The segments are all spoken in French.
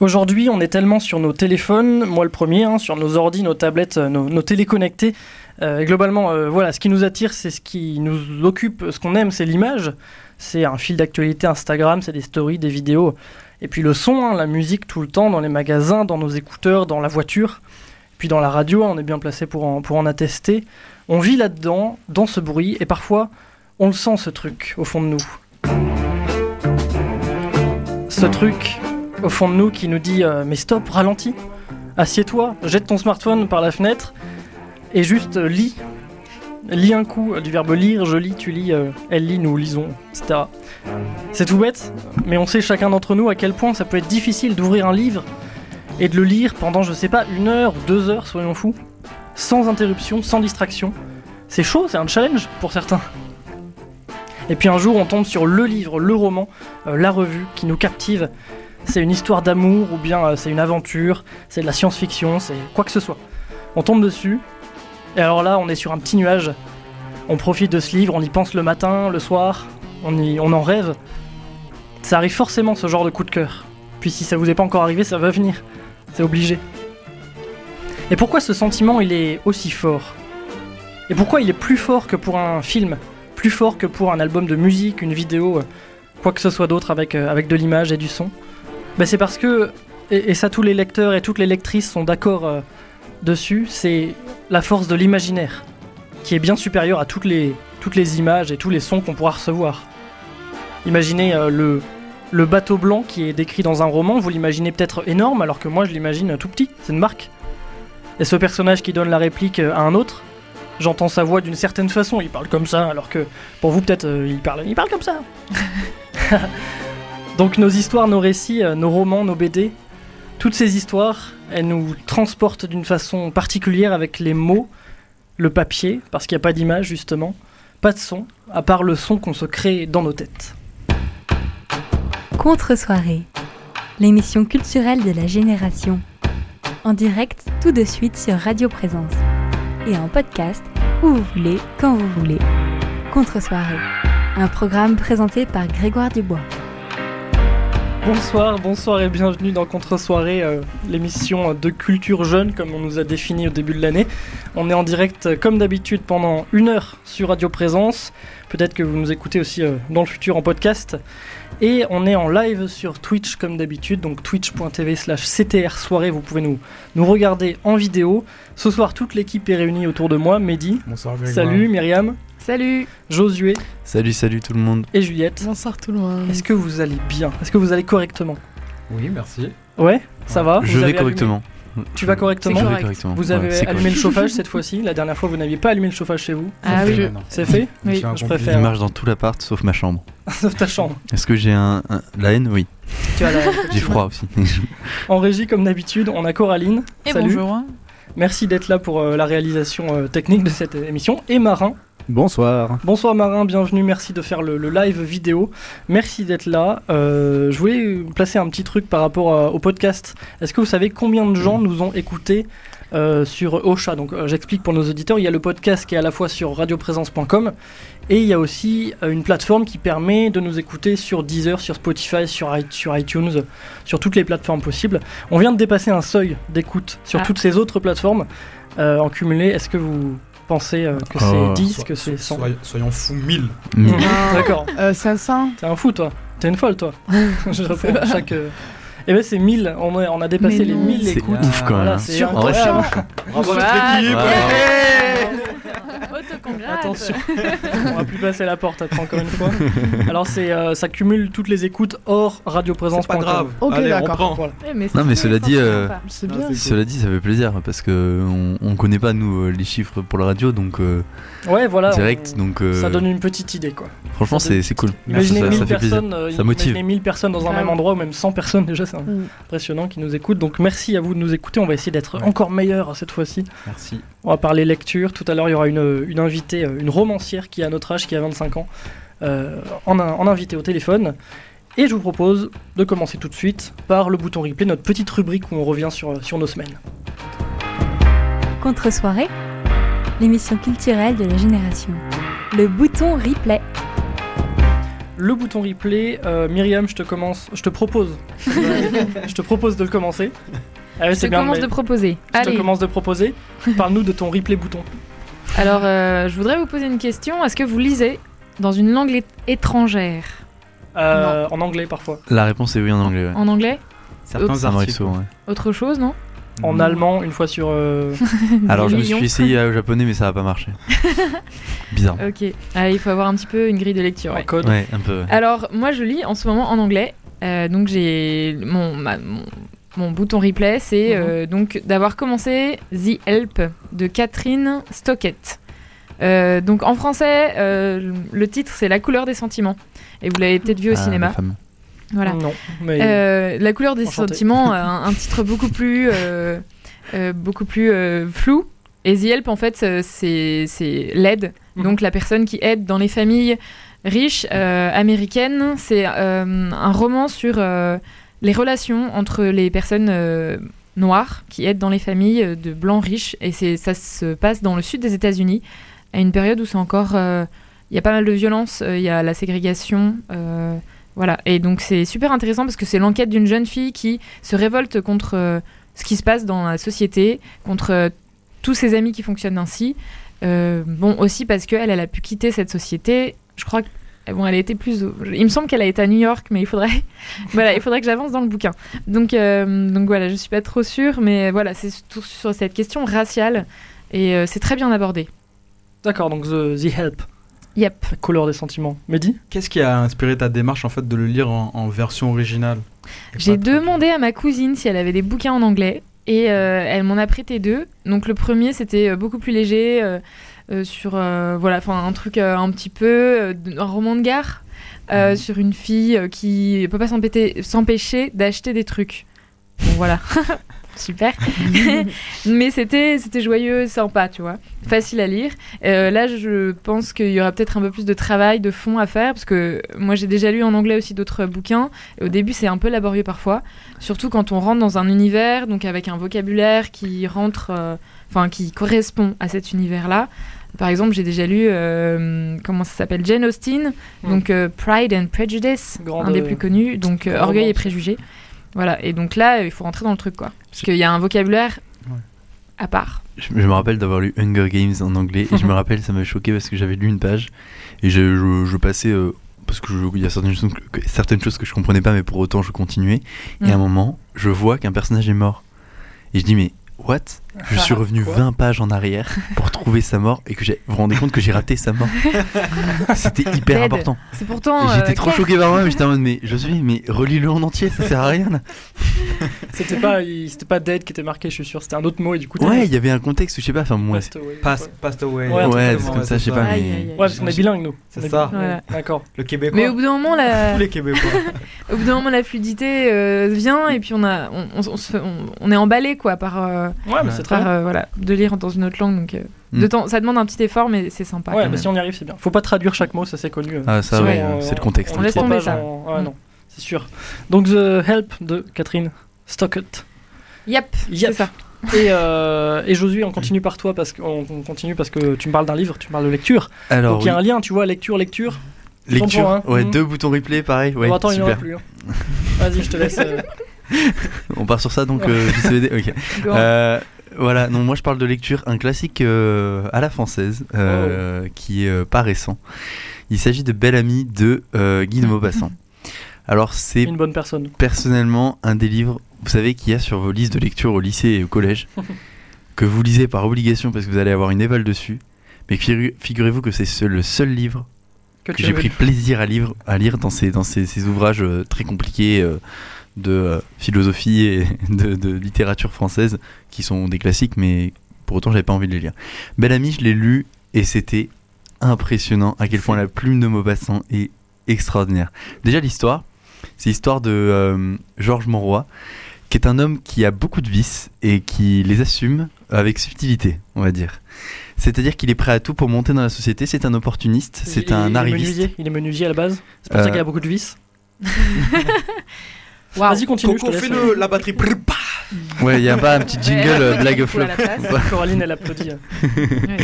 Aujourd'hui, on est tellement sur nos téléphones, moi le premier, hein, sur nos ordi, nos tablettes, euh, nos, téléconnectés. Euh, globalement, euh, voilà, ce qui nous attire, c'est ce qui nous occupe, ce qu'on aime, c'est l'image. C'est un fil d'actualité Instagram, c'est des stories, des vidéos. Et puis le son, hein, la musique tout le temps, dans les magasins, dans nos écouteurs, dans la voiture. Puis dans la radio, on est bien placé pour pour en attester. On vit là-dedans, dans ce bruit, et parfois, on le sent ce truc au fond de nous. Ce truc au fond de nous qui nous dit euh, mais stop, ralentis, assieds-toi, jette ton smartphone par la fenêtre et juste euh, lis. Lis un coup euh, du verbe lire, je lis, tu lis, elle lit, nous lisons, etc. C'est tout bête, mais on sait chacun d'entre nous à quel point ça peut être difficile d'ouvrir un livre et de le lire pendant, je sais pas, une heure deux heures, soyons fous, sans interruption, sans distraction. C'est chaud, c'est un challenge pour certains. Et puis un jour, on tombe sur le livre, le roman, la revue qui nous captive. C'est une histoire d'amour ou bien euh, c'est une aventure, c'est de la science-fiction, c'est quoi que ce soit. On tombe dessus, et alors là, on est sur un petit nuage. On profite de ce livre, on y pense le matin, le soir, on, y, on en rêve. Ça arrive forcément ce genre de coup de cœur. Puis si ça vous est pas encore arrivé, ça va venir. C'est obligé. Et pourquoi ce sentiment il est aussi fort? Et pourquoi il est plus fort que pour un film? Plus fort que pour un album de musique, une vidéo, euh, quoi que ce soit d'autre avec, euh, avec de l'image et du son? Ben C'est parce que, et, ça tous les lecteurs et toutes les lectrices sont d'accord euh, dessus, c'est la force de l'imaginaire qui est bien supérieure à toutes les, toutes les images et tous les sons qu'on pourra recevoir. Imaginez euh, le, le bateau blanc qui est décrit dans un roman, vous l'imaginez peut-être énorme alors que moi je l'imagine tout petit, c'est une marque. Et ce personnage qui donne la réplique euh, à un autre, j'entends sa voix d'une certaine façon, il parle comme ça, alors que pour vous peut-être il, parle, il parle comme ça. Donc nos histoires, nos récits, euh, nos romans, nos BD, toutes ces histoires, elles nous transportent d'une façon particulière avec les mots, le papier, parce qu'il n'y a pas d'image justement, pas de son, à part le son qu'on se crée dans nos têtes. Contre-soirée, l'émission culturelle de la génération. En direct tout de suite sur Radio Présence. Et en podcast où vous voulez, quand vous voulez. Contre-soirée, un programme présenté par Grégoire Dubois. Bonsoir, bonsoir et bienvenue dans Contre-soirée, euh, l'émission de culture jeune comme on nous a défini au début de l'année. On est en direct euh, comme d'habitude pendant une heure sur Radio Présence. Peut-être que vous nous écoutez aussi euh, dans le futur en podcast. Et on est en live sur Twitch comme d'habitude, donc twitch.tv slash CTR soirée, vous pouvez nous, nous regarder en vidéo. Ce soir, toute l'équipe est réunie autour de moi, Mehdi, Bonsoir Grégoire. salut, Myriam, Salut Josué Salut, salut tout le monde. et Juliette. Bonsoir tout le monde. Est-ce que vous allez bien? Est-ce que vous allez correctement? Oui, merci. Ouais, ça va? Je Vous vais correctement. Tu vas correctement? Je vais correct. correctement. Vous avez allumé le chauffage cette fois-ci? La dernière fois, vous n'aviez pas allumé le chauffage chez vous? Ah oui. C'est fait? Oui, je préfère. Il marche dans tout l'appart sauf ma chambre. Sauf ta chambre. Est-ce que j'ai un, un- la haine? Oui. Tu as la- J'ai froid aussi. En régie, comme d'habitude, on a Coraline. Et Salut. bonjour. Merci d'être là pour euh, la réalisation euh, technique de cette émission. Et Marin. Bonsoir. Bonsoir Marin, bienvenue. Merci de faire le, le live vidéo. Merci d'être là. Euh, je voulais placer un petit truc par rapport à- au podcast. Est-ce que vous savez combien de gens nous ont écoutés euh, sur Ocha? Donc euh, j'explique pour nos auditeurs. Il y a le podcast qui est à la fois sur radioprésence.com et il y a aussi euh, une plateforme qui permet de nous écouter sur Deezer, sur Spotify, sur, iTunes, sur toutes les plateformes possibles. On vient de dépasser un seuil d'écoute sur Ah. toutes ces autres plateformes euh, en cumulé. Est-ce que vous pensez euh, que c'est Oh. 10, Sois- que c'est 100 soyons, soyons fous 1000. Mm. D'accord. Euh, 500 T'es un fou, toi. T'es une folle, toi. Je réponds à chaque. Euh, Eh ben, c'est 1000. On a, on a dépassé les non. 1000 C'est écoutes. ouf quand même. Voilà, hein. c'est incroyable. Bravo Attention, on va plus passer la porte après encore une fois. Alors c'est euh, ça cumule toutes les écoutes hors radioprésence. C'est pas grave. Ok, Allez, on d'accord. prend. Voilà. Eh, mais Non, mais c'est cela dit, ça, euh. C'est Ah, bien. c'est Cela dit, ça fait plaisir parce que on, on connaît pas nous euh, les chiffres pour la radio, donc euh, Ouais, voilà. direct, on- donc euh, Ça donne une petite idée quoi. franchement c'est c'est cool. Imaginez ça, 1000 ça fait plaisir. personnes, euh, Ça motive. imaginez 1000 personnes dans un même endroit ou même 100 personnes déjà, c'est Mm. impressionnant qui nous écoutent. Donc merci à vous de nous écouter. On va essayer d'être encore meilleur cette fois-ci. Merci. On va parler lecture. Tout à l'heure, il y aura une, une invitée, euh, une romancière qui a notre âge, qui a 25 ans, euh, en, en invité au téléphone. Et je vous propose de commencer tout de suite par le bouton replay, notre petite rubrique où on revient sur, sur nos semaines. Contre-soirée, l'émission culturelle de la génération. Le bouton replay. Le bouton replay. Euh, Myriam, je te commence, je te propose, je te propose de le commencer. Ah Je bien, commence de proposer. je te Allez. commence de proposer. Parle-nous de ton replay bouton. Alors, euh, je voudrais vous poser une question. Est-ce que vous lisez dans une langue étrangère? Euh, en anglais parfois. La réponse est oui en anglais. Ouais. En anglais? Certains Ça m'arrive articles. ouais. Autre chose, non? En allemand, une fois sur. euh, Alors je me suis essayé euh, au japonais mais ça va pas marcher. Bizarre. Ok. Ah, il faut avoir un petit peu une grille de lecture. en ouais. code. Ouais, un peu. ouais. Alors, moi, je lis en ce moment en anglais. Euh, donc, j'ai mon, ma- mon, mon bouton replay, c'est Mhm. euh, donc d'avoir commencé The Help de Catherine Stockett. Euh, donc, en français, euh, le titre, c'est La couleur des sentiments. Et vous l'avez peut-être vu au Ah, cinéma. Voilà. Non, mais Euh, la couleur des Enchanté. sentiments, un, un titre beaucoup plus, euh, euh, beaucoup plus euh, flou. Et The Help, en fait, euh, c'est l'aide. Mhm. Donc la personne qui aide dans les familles riches euh, américaines. C'est euh, un roman sur euh, les relations entre les personnes euh, noires qui aident dans les familles euh, de blancs riches. Et ça se passe dans le sud des États-Unis, à une période où c'est encore... euh, Il y a pas mal de violence, euh, il y a la ségrégation. Voilà, et donc c'est super intéressant parce que c'est l'enquête d'une jeune fille qui se révolte contre euh, ce qui se passe dans la société, contre euh, tous ses amis qui fonctionnent ainsi. Euh, bon, aussi parce qu'elle, elle a pu quitter cette société. Je crois que. Bon, elle a été plus. Il me semble qu'elle a été à New York, mais il faudrait. voilà, il faudrait que j'avance dans le bouquin. Donc, donc voilà, je suis pas trop sûre, mais voilà, c'est tout sur cette question raciale et c'est très bien abordé. d'accord, donc The Help, Yep. la couleur des sentiments. Mehdi? Qu'est-ce qui a inspiré ta démarche en fait de le lire en, en version originale? J'ai demandé à ma cousine si elle avait des bouquins en anglais et euh, elle m'en a prêté deux. Donc le premier c'était euh, beaucoup plus léger euh, euh, sur euh, voilà enfin un truc euh, un petit peu euh, un roman de gare euh, Mhm. sur une fille qui peut pas s'empêter- s'empêcher d'acheter des trucs. Bon voilà. Super. Mais c'était c'était joyeux, sympa, tu vois. Facile à lire. Euh, là, je pense qu'il y aura peut-être un peu plus de travail, de fond à faire, parce que moi, j'ai déjà lu en anglais aussi d'autres bouquins. Au début, c'est un peu laborieux parfois, surtout quand on rentre dans un univers, donc avec un vocabulaire qui rentre, euh, enfin, qui correspond à cet univers-là. Par exemple, j'ai déjà lu, euh, comment ça s'appelle, Jane Austen, donc euh, Pride and Prejudice, Grande- un des plus connus, donc euh, Orgueil et préjugés. Voilà, et donc là, il faut rentrer dans le truc, quoi. Parce qu'il y a un vocabulaire Ouais. à part. Je, je me rappelle d'avoir lu Hunger Games en anglais et je me rappelle ça m'a choqué parce que j'avais lu une page et je, je, je passais euh, parce que je- il y a certaines choses que, certaines choses que je comprenais pas mais pour autant je continuais et à un Mm. moment je vois qu'un personnage est mort et je dis mais what? Je suis revenu Quoi 20 pages en arrière pour trouver sa mort et que j'ai vous vous rendez compte que j'ai raté sa mort c'était hyper important C'est pourtant. j'étais euh, trop clair. choqué par moi mais j'étais en mode mais je suis mais relis-le en entier ça sert à rien là. C'était pas, c'était pas Dead qui était marqué, je suis sûr. C'était un autre mot et du coup. ouais il y avait un contexte je sais pas enfin ouais, Passed away. Pass, Passed Away. Ouais, c'est comme ça, je sais pas, mais-. Ouais, parce qu'on est bilingue nous. C'est ça. D'accord. Le Québécois. Mais au bout d'un moment, la, Tous les Québécois. au bout d'un moment, la fluidité euh, vient et puis on a, on, on- on se fait- on- on est emballé quoi par, euh, Ouais, mais c'est très par euh, voilà, de lire dans une autre langue. Donc, euh, Mm. de temps, ça demande un petit effort, mais c'est sympa. Ouais, mais si on y arrive, c'est bien. Faut pas traduire chaque mot, ça c'est connu. euh. ah ça ouais c'est le contexte On laisse tomber ça. Mm. non, c'est sûr. Donc The Help de Catherine Stockett. Yep, Yep. c'est ça. Et, euh, et Josué, on continue par toi parce qu'on on continue parce que tu me parles d'un livre, tu me parles de lecture. alors Donc il y a un lien, tu vois, lecture, lecture. lecture hein. ouais Mhm. deux boutons replay pareil ouais Bon, attends, il n'y en super plus. hein. Vas-y, je te laisse. euh, On part sur ça donc euh, JCVD Ok. Go. Euh, voilà, non, moi je parle de lecture, un classique euh, à la française euh, Oh. qui est euh, pas récent. Il s'agit de Belle Amie de Guy de Maupassant. Alors c'est une bonne personne. personnellement un des livres, vous savez, qu'il y a sur vos listes de lecture au lycée et au collège, que vous lisez par obligation parce que vous allez avoir une éval dessus. Mais figu- figurez-vous que c'est ce- le seul livre Que j'ai pris plaisir à, lire, à lire dans ces, dans ces, ces ouvrages très compliqués de euh, philosophie et de, de littérature française qui sont des classiques, mais pour autant j'avais pas envie de les lire. Belle Amie, je l'ai lu et c'était impressionnant à quel point la plume de Maupassant est extraordinaire. Déjà l'histoire, c'est l'histoire de euh, Georges Monroy, qui est un homme qui a beaucoup de vices et qui les assume avec subtilité, on va dire. C'est-à-dire qu'il est prêt à tout pour monter dans la société, c'est un opportuniste, c'est un il est arriviste. menuisier, Il est menuisier à la base. C'est pour Euh, ça qu'il y a beaucoup de vis. Waouh. Vas-y, continue. je Coco, fais euh, le, la batterie. Bah. Ouais, il y a pas un petit jingle Ouais, euh, blague flop. Coraline, elle applaudit. Ouais.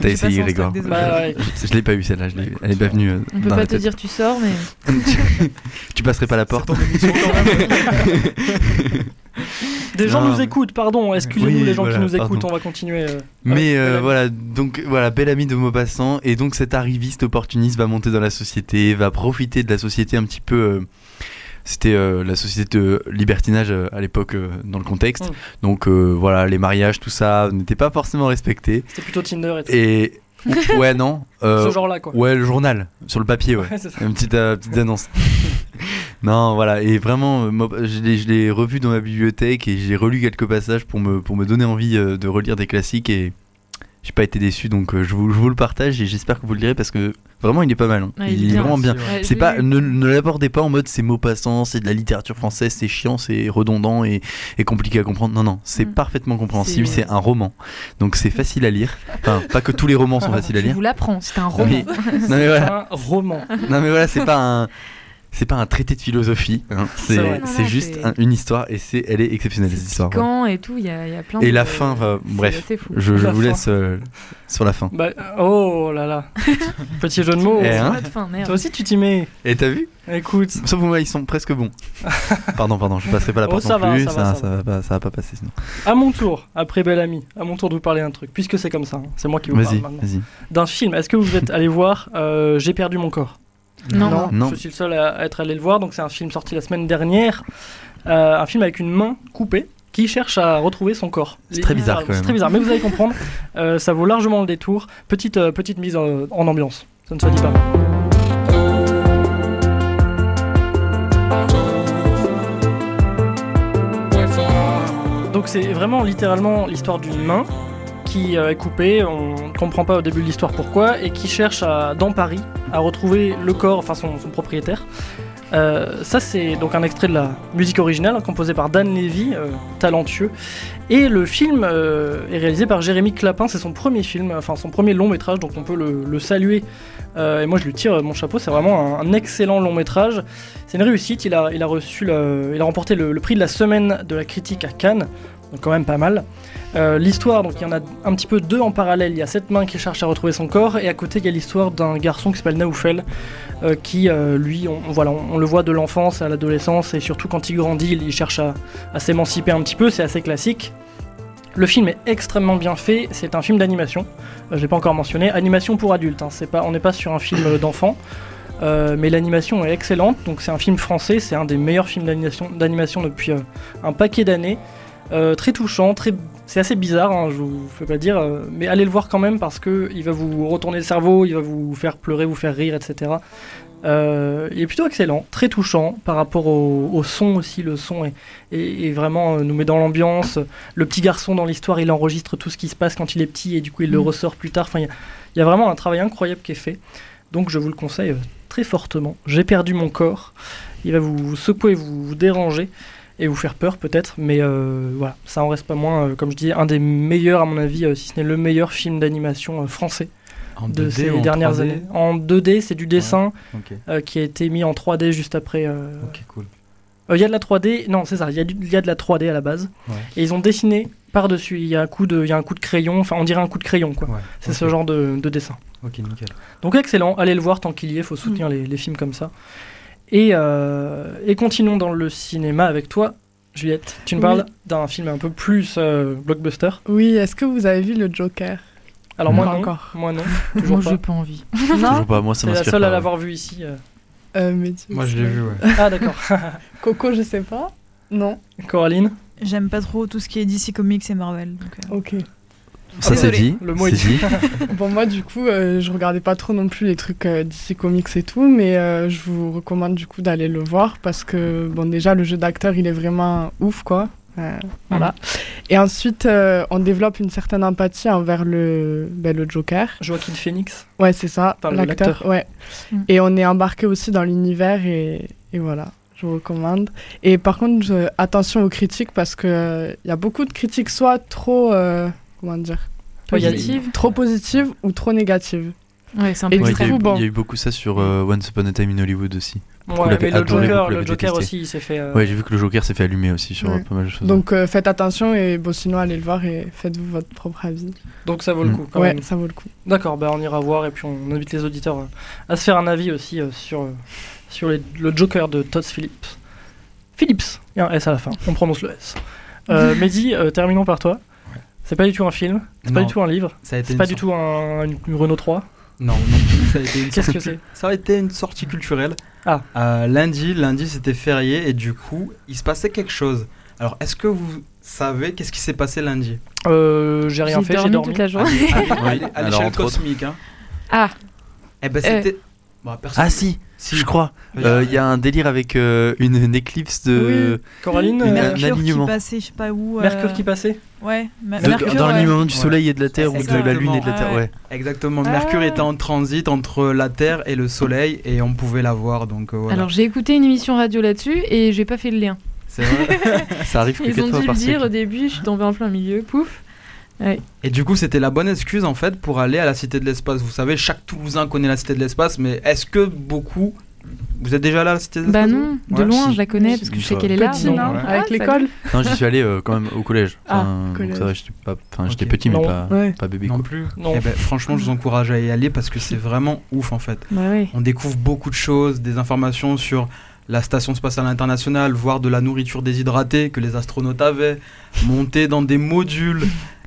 T'as essayé, Grégoire. Bah ouais. Je l'ai pas eu celle-là, je l'ai- elle est pas venue. euh, On peut pas te tête. dire tu sors, mais tu passerais pas la porte. Des gens Non. nous écoutent, pardon, excusez-nous Oui, les gens voilà, qui nous écoutent, pardon. on va continuer. euh, Mais euh, voilà, donc voilà, bel ami de Maupassant, et donc cet arriviste opportuniste va monter dans la société, va profiter de la société un petit peu. C'était euh, la société de libertinage euh, à l'époque euh, dans le contexte. Mm. Donc voilà, les mariages, tout ça n'était pas forcément respecté. C'était plutôt Tinder et tout. Et ouais, non. euh, Ce genre-là, quoi. ouais, le journal, sur le papier, ouais. Une petite, euh, petite annonce. non, voilà, et vraiment, je l'ai- je l'ai revu dans ma bibliothèque et j'ai relu quelques passages pour me, pour me donner envie de relire des classiques et j'ai pas été déçu, donc euh, je, vous, je vous le partage et j'espère que vous le lirez parce que vraiment il est pas mal. hein. Ouais, il, est vraiment bien. Ouais, C'est je pas, ne, ne l'abordez pas en mode c'est mot passant, c'est de la littérature française, c'est chiant, c'est redondant et, et compliqué à comprendre. Non, non, c'est Mm. parfaitement compréhensible, C'est- un roman. Donc c'est facile à lire. Enfin, pas que tous les romans sont faciles à Je lire. vous l'apprends, c'est un roman. Mais- non mais voilà, Un roman. non mais voilà, c'est pas un c'est pas un traité de philosophie, hein. C'est juste c'est- un- une histoire et c'est elle est exceptionnelle cette histoire. Quand et tout, il y, a il y a plein Et de- la fin, c'est bref, fou. Je, je La vous fin. laisse euh, sur la fin. Bah, oh là là. Petit jeu de mots. Eh, hein Pas de fin, merde. Toi aussi, tu t'y mets. Et t'as vu? Écoute. Sauf moi, ils sont presque bons. pardon, pardon, je passerai pas la Oh, porte ça non va, plus, ça ça, va, ça, ça va pas, ça va pas passer sinon. À mon tour, après bel ami, à mon tour de vous parler d'un truc, puisque c'est comme ça, hein. c'est moi qui vous parle Vas-y, maintenant. vas-y. D'un film, est-ce que vous êtes allé voir euh, J'ai perdu mon corps? Non. Non. je suis le seul à, à être allé le voir, donc c'est un film sorti la semaine dernière, Euh, un film avec une main coupée qui cherche à retrouver son corps. C'est très bizarre, quand même. C'est très bizarre, mais vous allez comprendre, euh, ça vaut largement le détour. Petite, euh, petite mise en, en ambiance, ça ne se dit pas. Donc c'est vraiment littéralement l'histoire d'une main euh, est coupée, on ne comprend pas au début de l'histoire pourquoi, et qui cherche à, dans Paris à retrouver le corps, enfin son, propriétaire. Euh, ça c'est donc un extrait de la musique originale composée par Dan Levy, euh, talentueux. Et le film est réalisé par Jérémy Clapin, c'est son premier film, enfin son premier long métrage, donc on peut le, saluer. Et moi je lui tire mon chapeau, c'est vraiment un, excellent long métrage. C'est une réussite, il a, il a reçu, il a remporté le prix de la semaine de la critique à Cannes, donc quand même pas mal. Euh, l'histoire, donc il y en a un petit peu deux en parallèle. Il y a cette main qui cherche à retrouver son corps, et à côté il y a l'histoire d'un garçon qui s'appelle Naoufel, euh, qui euh, lui, on, le voit de l'enfance à l'adolescence, et surtout quand il grandit, il, cherche à, s'émanciper un petit peu, c'est assez classique. Le film est extrêmement bien fait, c'est un film d'animation, je l'ai pas encore mentionné, animation pour adultes, hein, on n'est pas sur un film d'enfant, mais l'animation est excellente, donc c'est un film français, c'est un des meilleurs films d'animation, depuis un paquet d'années. Très touchant, très... c'est assez bizarre, hein, je vous fais pas dire, euh, mais allez le voir quand même parce que il va vous retourner le cerveau, il va vous faire pleurer, vous faire rire, etc. Euh, il est plutôt excellent, très touchant par rapport au, au son aussi. Le son est, est- est vraiment euh, nous met dans l'ambiance. Le petit garçon dans l'histoire, il enregistre tout ce qui se passe quand il est petit et du coup il le Mm. ressort plus tard. Enfin, il y a- il y, a vraiment un travail incroyable qui est fait. Donc je vous le conseille euh, très fortement. J'ai perdu mon corps. Il va vous, vous secouer, vous, vous déranger et vous faire peur peut-être, mais euh, voilà, ça en reste pas moins, euh, comme je dis, un des meilleurs à mon avis, euh, si ce n'est le meilleur film d'animation euh, français En de 2D ces en dernières 3D? années. En 2D, c'est du dessin euh, qui a été mis en 3D juste après. euh, ok, cool. euh, Il y a de la 3D, non, c'est ça, il y, a du- il y a de la 3D à la base. Ouais. Et ils ont dessiné par-dessus. Il y, a un coup de, il y a un coup de crayon, enfin, on dirait un coup de crayon, quoi. Ouais, C'est ce genre de, de dessin. Ok, nickel. Donc excellent, allez le voir tant qu'il y est, faut soutenir les, les films comme ça. Et, euh, et continuons dans le cinéma avec toi, Juliette. Tu me Oui. parles d'un film un peu plus euh, blockbuster. Oui, est-ce que vous avez vu le Joker? Alors Non, moi non, encore. moi non, Moi, toujours j'ai pas. envie. Non Toujours pas, moi ça C'est la m'inspire seule pas, à ouais. l'avoir vu ici. euh. euh, mais tu- Moi, je l'ai vu, ouais. Ah d'accord. Coco, je sais pas. Non. Coraline, J'aime pas trop tout ce qui est DC Comics et Marvel. donc, euh, Ok. Ça c'est dit, le mot est c'est dit. Bon, moi, du coup, euh, je regardais pas trop non plus les trucs euh, DC Comics et tout, mais euh, je vous recommande du coup d'aller le voir parce que, bon, déjà, le jeu d'acteur, il est vraiment ouf, quoi. Euh, voilà. Et ensuite, euh, on développe une certaine empathie envers le, ben, le Joker. Joaquin Phoenix. Ouais, c'est ça, l'acteur. Ouais. Mm. Et on est embarqué aussi dans l'univers et, et voilà, je vous recommande. Et par contre, je- attention aux critiques parce que il y a beaucoup de critiques, soit trop, euh, comment dire, Positive. trop positives ou trop négatives. Ouais, c'est un peu Ouais, du il, y a eu, extrême. il y a eu beaucoup ça sur euh, Once Upon a Time in Hollywood aussi. Ouais, mais le Joker, le aussi, il s'est fait. euh, Ouais, j'ai vu que le Joker s'est fait allumer aussi sur Ouais. pas mal de choses. Donc euh, faites attention et bon, sinon allez le voir et faites-vous votre propre avis. Donc ça vaut le Mm. coup. Quand ouais, même. ça vaut le coup. D'accord, bah on ira voir et puis on invite les auditeurs euh, à se faire un avis aussi euh, sur, euh, sur les- le Joker de Todd Phillips. Phillips, il y a un S à la fin, on prononce le S. Euh, Mehdi, euh, terminons par toi. C'est pas du tout un film, c'est pas du tout un livre, c'est pas du tout un, une, une Renault 3. Non, non plus. Ça a été une Qu'est-ce sortie que c'est Ça a été une sortie culturelle. Ah. Euh, lundi, lundi c'était férié et du coup, il se passait quelque chose. Alors, est-ce que vous savez qu'est-ce qui s'est passé lundi? Euh, J'ai rien fait, j'ai dormi toute la journée. À alors, l'échelle cosmique. Hein. Ah, Eh ben, c'était. Bon, personne- Ah si, Si. je crois. Oui. Euh, Il y a un délire avec euh, une, une éclipse de... Coraline, Une- euh, Mer- Mercure qui alignement. passait, je sais pas où. euh, Mercure qui passait Ouais, Ma- de- Mercure. dans ouais. l'alignement du soleil et de la Terre ou de la Lune et de la Terre, Ouais. ouais. Exactement. Mercure Ah. était en transit entre la Terre et le Soleil et on pouvait la voir. Donc euh, voilà. alors j'ai écouté une émission radio là-dessus et j'ai pas fait le lien. C'est vrai. Ça arrive que Ils ont dû le dire au début, je suis tombée en plein milieu, pouf. Et du coup, c'était la bonne excuse en fait pour aller à la Cité de l'Espace. Vous savez, chaque Toulousain connaît la Cité de l'Espace, mais est-ce que beaucoup. Vous êtes déjà allé à la Cité de Bah l'Espace non, vous de Ouais. loin si. je la connais parce que je sais qu'elle est là. Petit, non. Ah, Avec l'école Non, j'y suis allé euh, quand même au collège. Ah, Enfin, donc collège. j'étais petit, mais Non. pas, Ouais. pas bébé. Non quoi. plus. Non. Eh ben, franchement, je vous encourage à y aller parce que c'est vraiment ouf en fait. Bah ouais. On découvre beaucoup de choses, des informations sur la station spatiale internationale, voire de la nourriture déshydratée que les astronautes avaient, monter dans des modules.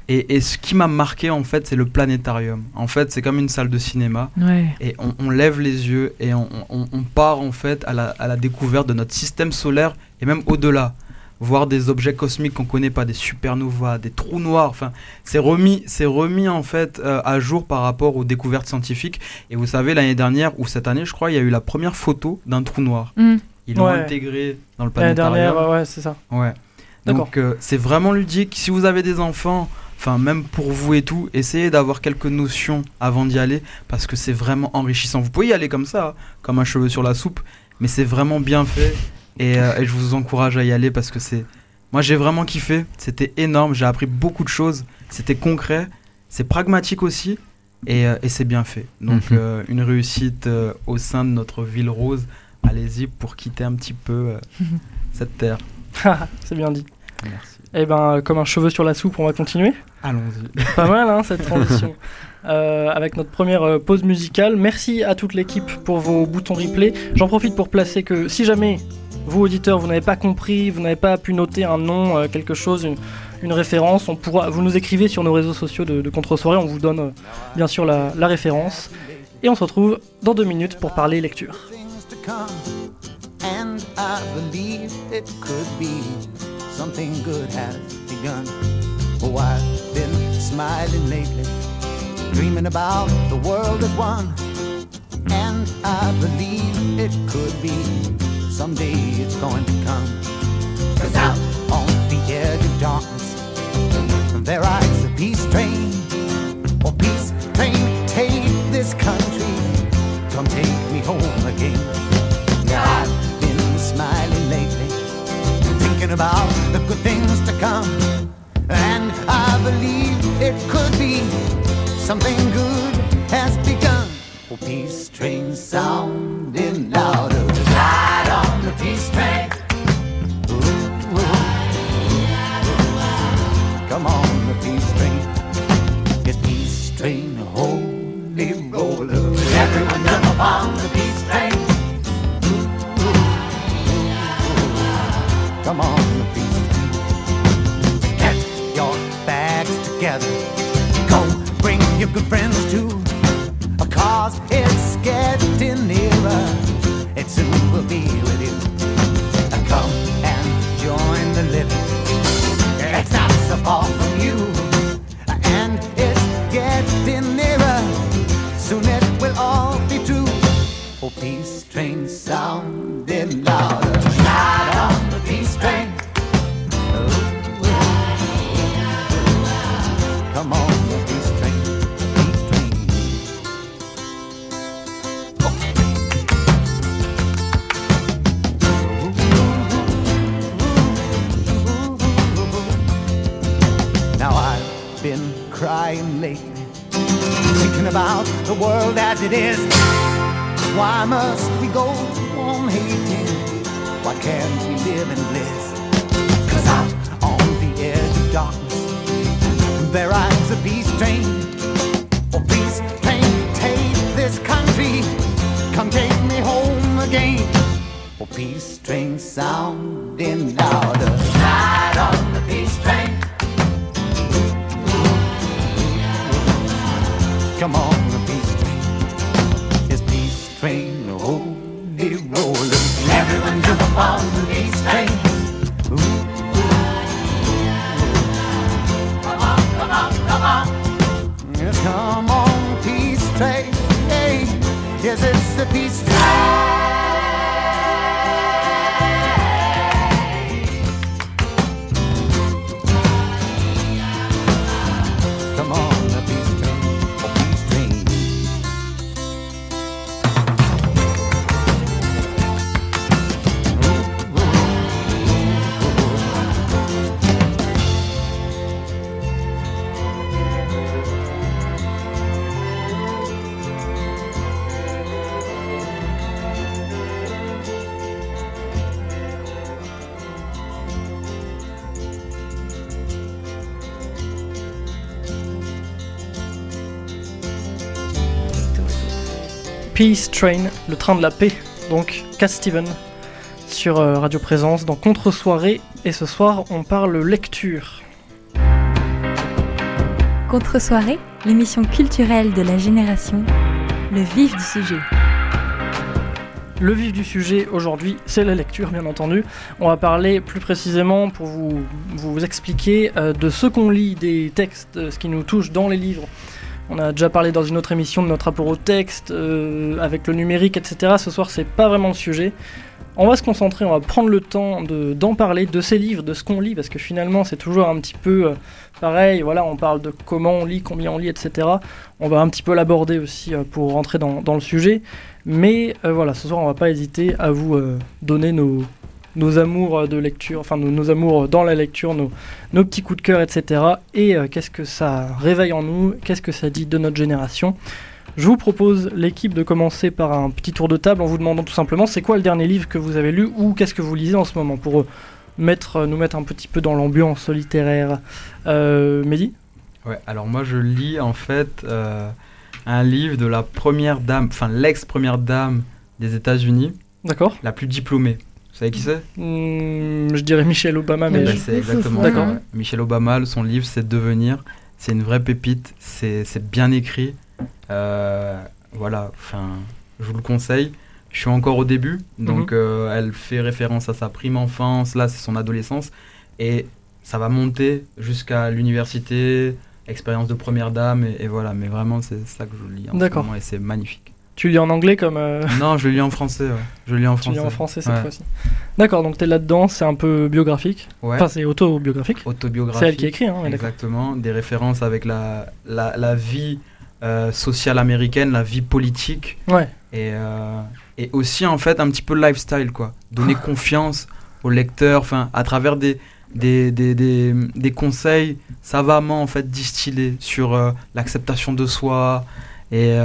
Et, et ce qui m'a marqué en fait, c'est le planétarium. En fait, c'est comme une salle de cinéma. Ouais. Et on, on lève les yeux et on, on- on part en fait à la, à la découverte de notre système solaire et même au-delà. Voir des objets cosmiques qu'on connaît pas, des supernovas, des trous noirs. Enfin, c'est remis, c'est remis en fait euh, à jour par rapport aux découvertes scientifiques. Et vous savez, l'année dernière ou cette année, je crois, il y a eu la première photo d'un trou noir. Hmm. Ils l'ont Ouais. intégré dans le L'année planétarium. dernière, ouais, c'est ça. Ouais. Donc euh, c'est vraiment ludique. Si vous avez des enfants, enfin même pour vous et tout, essayez d'avoir quelques notions avant d'y aller parce que c'est vraiment enrichissant. Vous pouvez y aller comme ça, hein, comme un cheveu sur la soupe, mais c'est vraiment bien fait et, euh, et je vous encourage à y aller parce que c'est. Moi j'ai vraiment kiffé. C'était énorme. J'ai appris beaucoup de choses. C'était concret. C'est pragmatique aussi. Et, euh, et c'est bien fait. Donc Mhm. euh, une réussite au sein de notre ville rose. Allez-y pour quitter un petit peu cette terre. c'est bien dit. Merci. Et ben, comme un cheveu sur la soupe, on va continuer. Allons-y. Pas mal hein, cette transition. Euh, avec notre première euh, pause musicale. Merci à toute l'équipe pour vos boutons replay. J'en profite pour placer que si jamais vous auditeurs vous n'avez pas compris, vous n'avez pas pu noter un nom, euh, quelque chose, une, une référence, on pourra, vous nous écrivez sur nos réseaux sociaux de, de contre-soirée, on vous donne euh, bien sûr la, la référence. Et on se retrouve dans deux minutes pour parler lecture. things to come, and I believe it could be something good has begun. Oh, I've been smiling lately, dreaming about the world as one, and I believe it could be someday it's going to come. Cause out on the edge of darkness, there rides a peace train. Oh, peace train, take this country. Come take me home again. Lately, about the good things to come. And I believe it could be something good has begun. Oh, peace train sounding louder. Ride on the peace train. Ooh, ooh. Come on, the peace train. Yes, peace train, holy roller. Everyone jump upon your good friends too. Cause it's getting nearer. It soon will be with you. Come and join the living. It's not so far from you. And it's getting nearer. Soon it will all be true. Oh, peace train sounding the world as it is. Why must we go on hating? Why can't we live in bliss? Cause out on the edge of darkness, there rides a peace train. Oh, peace train, take this country. Come take me home again. Oh, peace train sounding Peace Train, le train de la paix, donc Cat Steven sur euh, Radio Présence dans Contre-soirée. Et ce soir, on parle lecture. Contre-soirée, l'émission culturelle de la génération, le vif du sujet. Le vif du sujet aujourd'hui, c'est la lecture, bien entendu. On va parler plus précisément, pour vous, vous expliquer, euh, de ce qu'on lit, des textes, euh, ce qui nous touche dans les livres. On a déjà parlé dans une autre émission de notre rapport au texte, euh, avec le numérique, etc. Ce soir, c'est pas vraiment le sujet. On va se concentrer, on va prendre le temps de- d'en parler, de ces livres, de ce qu'on lit, parce que finalement, c'est toujours un petit peu euh, pareil. Voilà, on parle de comment on lit, combien on lit, etc. On va un petit peu l'aborder aussi euh, pour rentrer dans, dans le sujet. Mais voilà, ce soir, on va pas hésiter à vous donner nos, nos amours euh, de lecture, enfin nos, nos amours dans la lecture, nos, nos petits coups de cœur, etc. Et euh, qu'est-ce que ça réveille en nous, qu'est-ce que ça dit de notre génération? Je vous propose, l'équipe, de commencer par un petit tour de table en vous demandant tout simplement c'est quoi le dernier livre que vous avez lu ou qu'est-ce que vous lisez en ce moment? Pour euh, mettre, euh, nous mettre un petit peu dans l'ambiance littéraire. Euh, Mehdi? Ouais, alors moi je lis en fait euh, un livre de la première dame, enfin l'ex-première dame des États-Unis, D'accord la plus diplômée. Vous savez qui c'est? Hmm, Je dirais Michelle Obama, mais Eh ben, je- C'est exactement D'accord. Michelle Obama, son livre c'est Devenir. C'est une vraie pépite, c'est bien écrit. Euh, voilà, enfin, je vous le conseille. Je suis encore au début, donc euh, elle fait référence à sa prime enfance, là c'est son adolescence, et ça va monter jusqu'à l'université, expérience de première dame, et, et voilà, mais vraiment c'est ça que je lis en ce D'accord. moment, et c'est magnifique. Tu lis en anglais comme. euh, non, je le lis en français, ouais. je lis en tu français. lis en français cette Ouais. fois-ci. D'accord, donc tu es là-dedans, c'est un peu biographique. Ouais. Enfin, c'est auto-biographique. autobiographique. C'est elle qui écrit, hein. Exactement, des références avec la, la, la vie euh, sociale américaine, la vie politique, Ouais. et, euh, et aussi en fait un petit peu le lifestyle, quoi. Donner confiance au lecteur, enfin, à travers des, des, des, des, des conseils savamment en fait distillés sur l'acceptation de soi, et,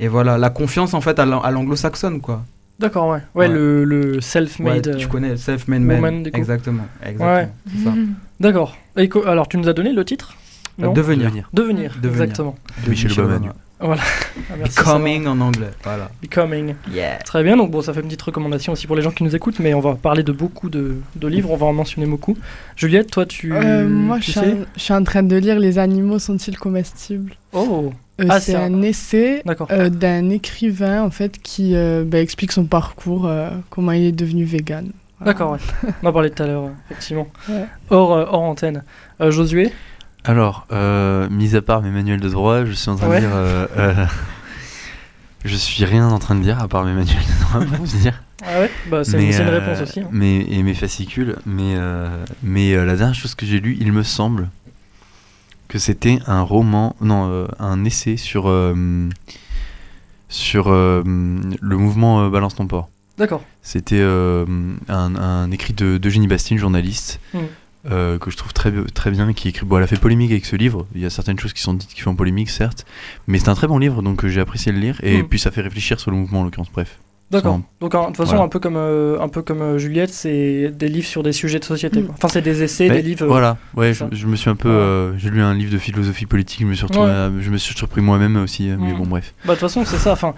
et voilà, la confiance en fait à l'an- à l'anglo-saxonne, quoi. D'accord, ouais. ouais. Ouais. le, le Ouais, self-made. tu euh, connais self-made man. woman, du coup. Exactement, exactement. Ouais. c'est ça. D'accord. Alors, tu nous as donné le titre? Non? Devenir. Devenir. Devenir, Devenir. exactement. De Michel Obama. Ah, merci, Becoming en anglais, voilà. Becoming. Yeah. Très bien, donc bon, ça fait une petite recommandation aussi pour les gens qui nous écoutent, mais on va parler de beaucoup de, de livres, on va en mentionner beaucoup. Juliette, toi, tu, Euh, moi, je tu suis, sais? en, je suis en train de lire Les animaux sont-ils comestibles? Oh, Euh, Ah, C'est un- un essai euh, d'un écrivain en fait qui euh, bah, explique son parcours, euh, comment il est devenu vegan. Voilà. D'accord, ouais. On en parlait tout à l'heure, effectivement. Ouais. Hors, euh, hors antenne. Euh, Josué? Alors, euh, mis à part mes manuels de droit, je suis en train Ouais. de dire. euh, euh, je suis rien en train de dire à part mes manuels de droit, pour vous dire. Ah ouais? Bah, c'est une euh, réponse aussi. hein. mais- et mes fascicules. Mais, euh, mais euh, la dernière chose que j'ai lu, il me semble que c'était un roman, non, euh, un essai sur, euh, sur euh, le mouvement Balance ton port. D'accord. C'était un, un écrit de d'Eugénie Bastine, journaliste, Mm. que je trouve très, très bien, qui écrit. Bon, elle a fait polémique avec ce livre. Il y a certaines choses qui sont dites qui font polémique, certes, mais c'est un très bon livre, donc j'ai apprécié le lire. Et Mm. puis ça fait réfléchir sur le mouvement, en l'occurrence. Bref. D'accord. Donc de toute façon, Voilà. un peu comme, euh, un peu comme euh, Juliette, c'est des livres sur des sujets de société. Mm. quoi. Enfin, c'est des essais, Mais des livres. euh, Voilà, ouais, je, me suis un peu. Euh, j'ai lu un livre de philosophie politique, je me suis retrouvé, Ouais. à- je me suis surpris moi-même aussi, mais Mm. bon, bref. Bah, de toute façon, c'est ça. Enfin,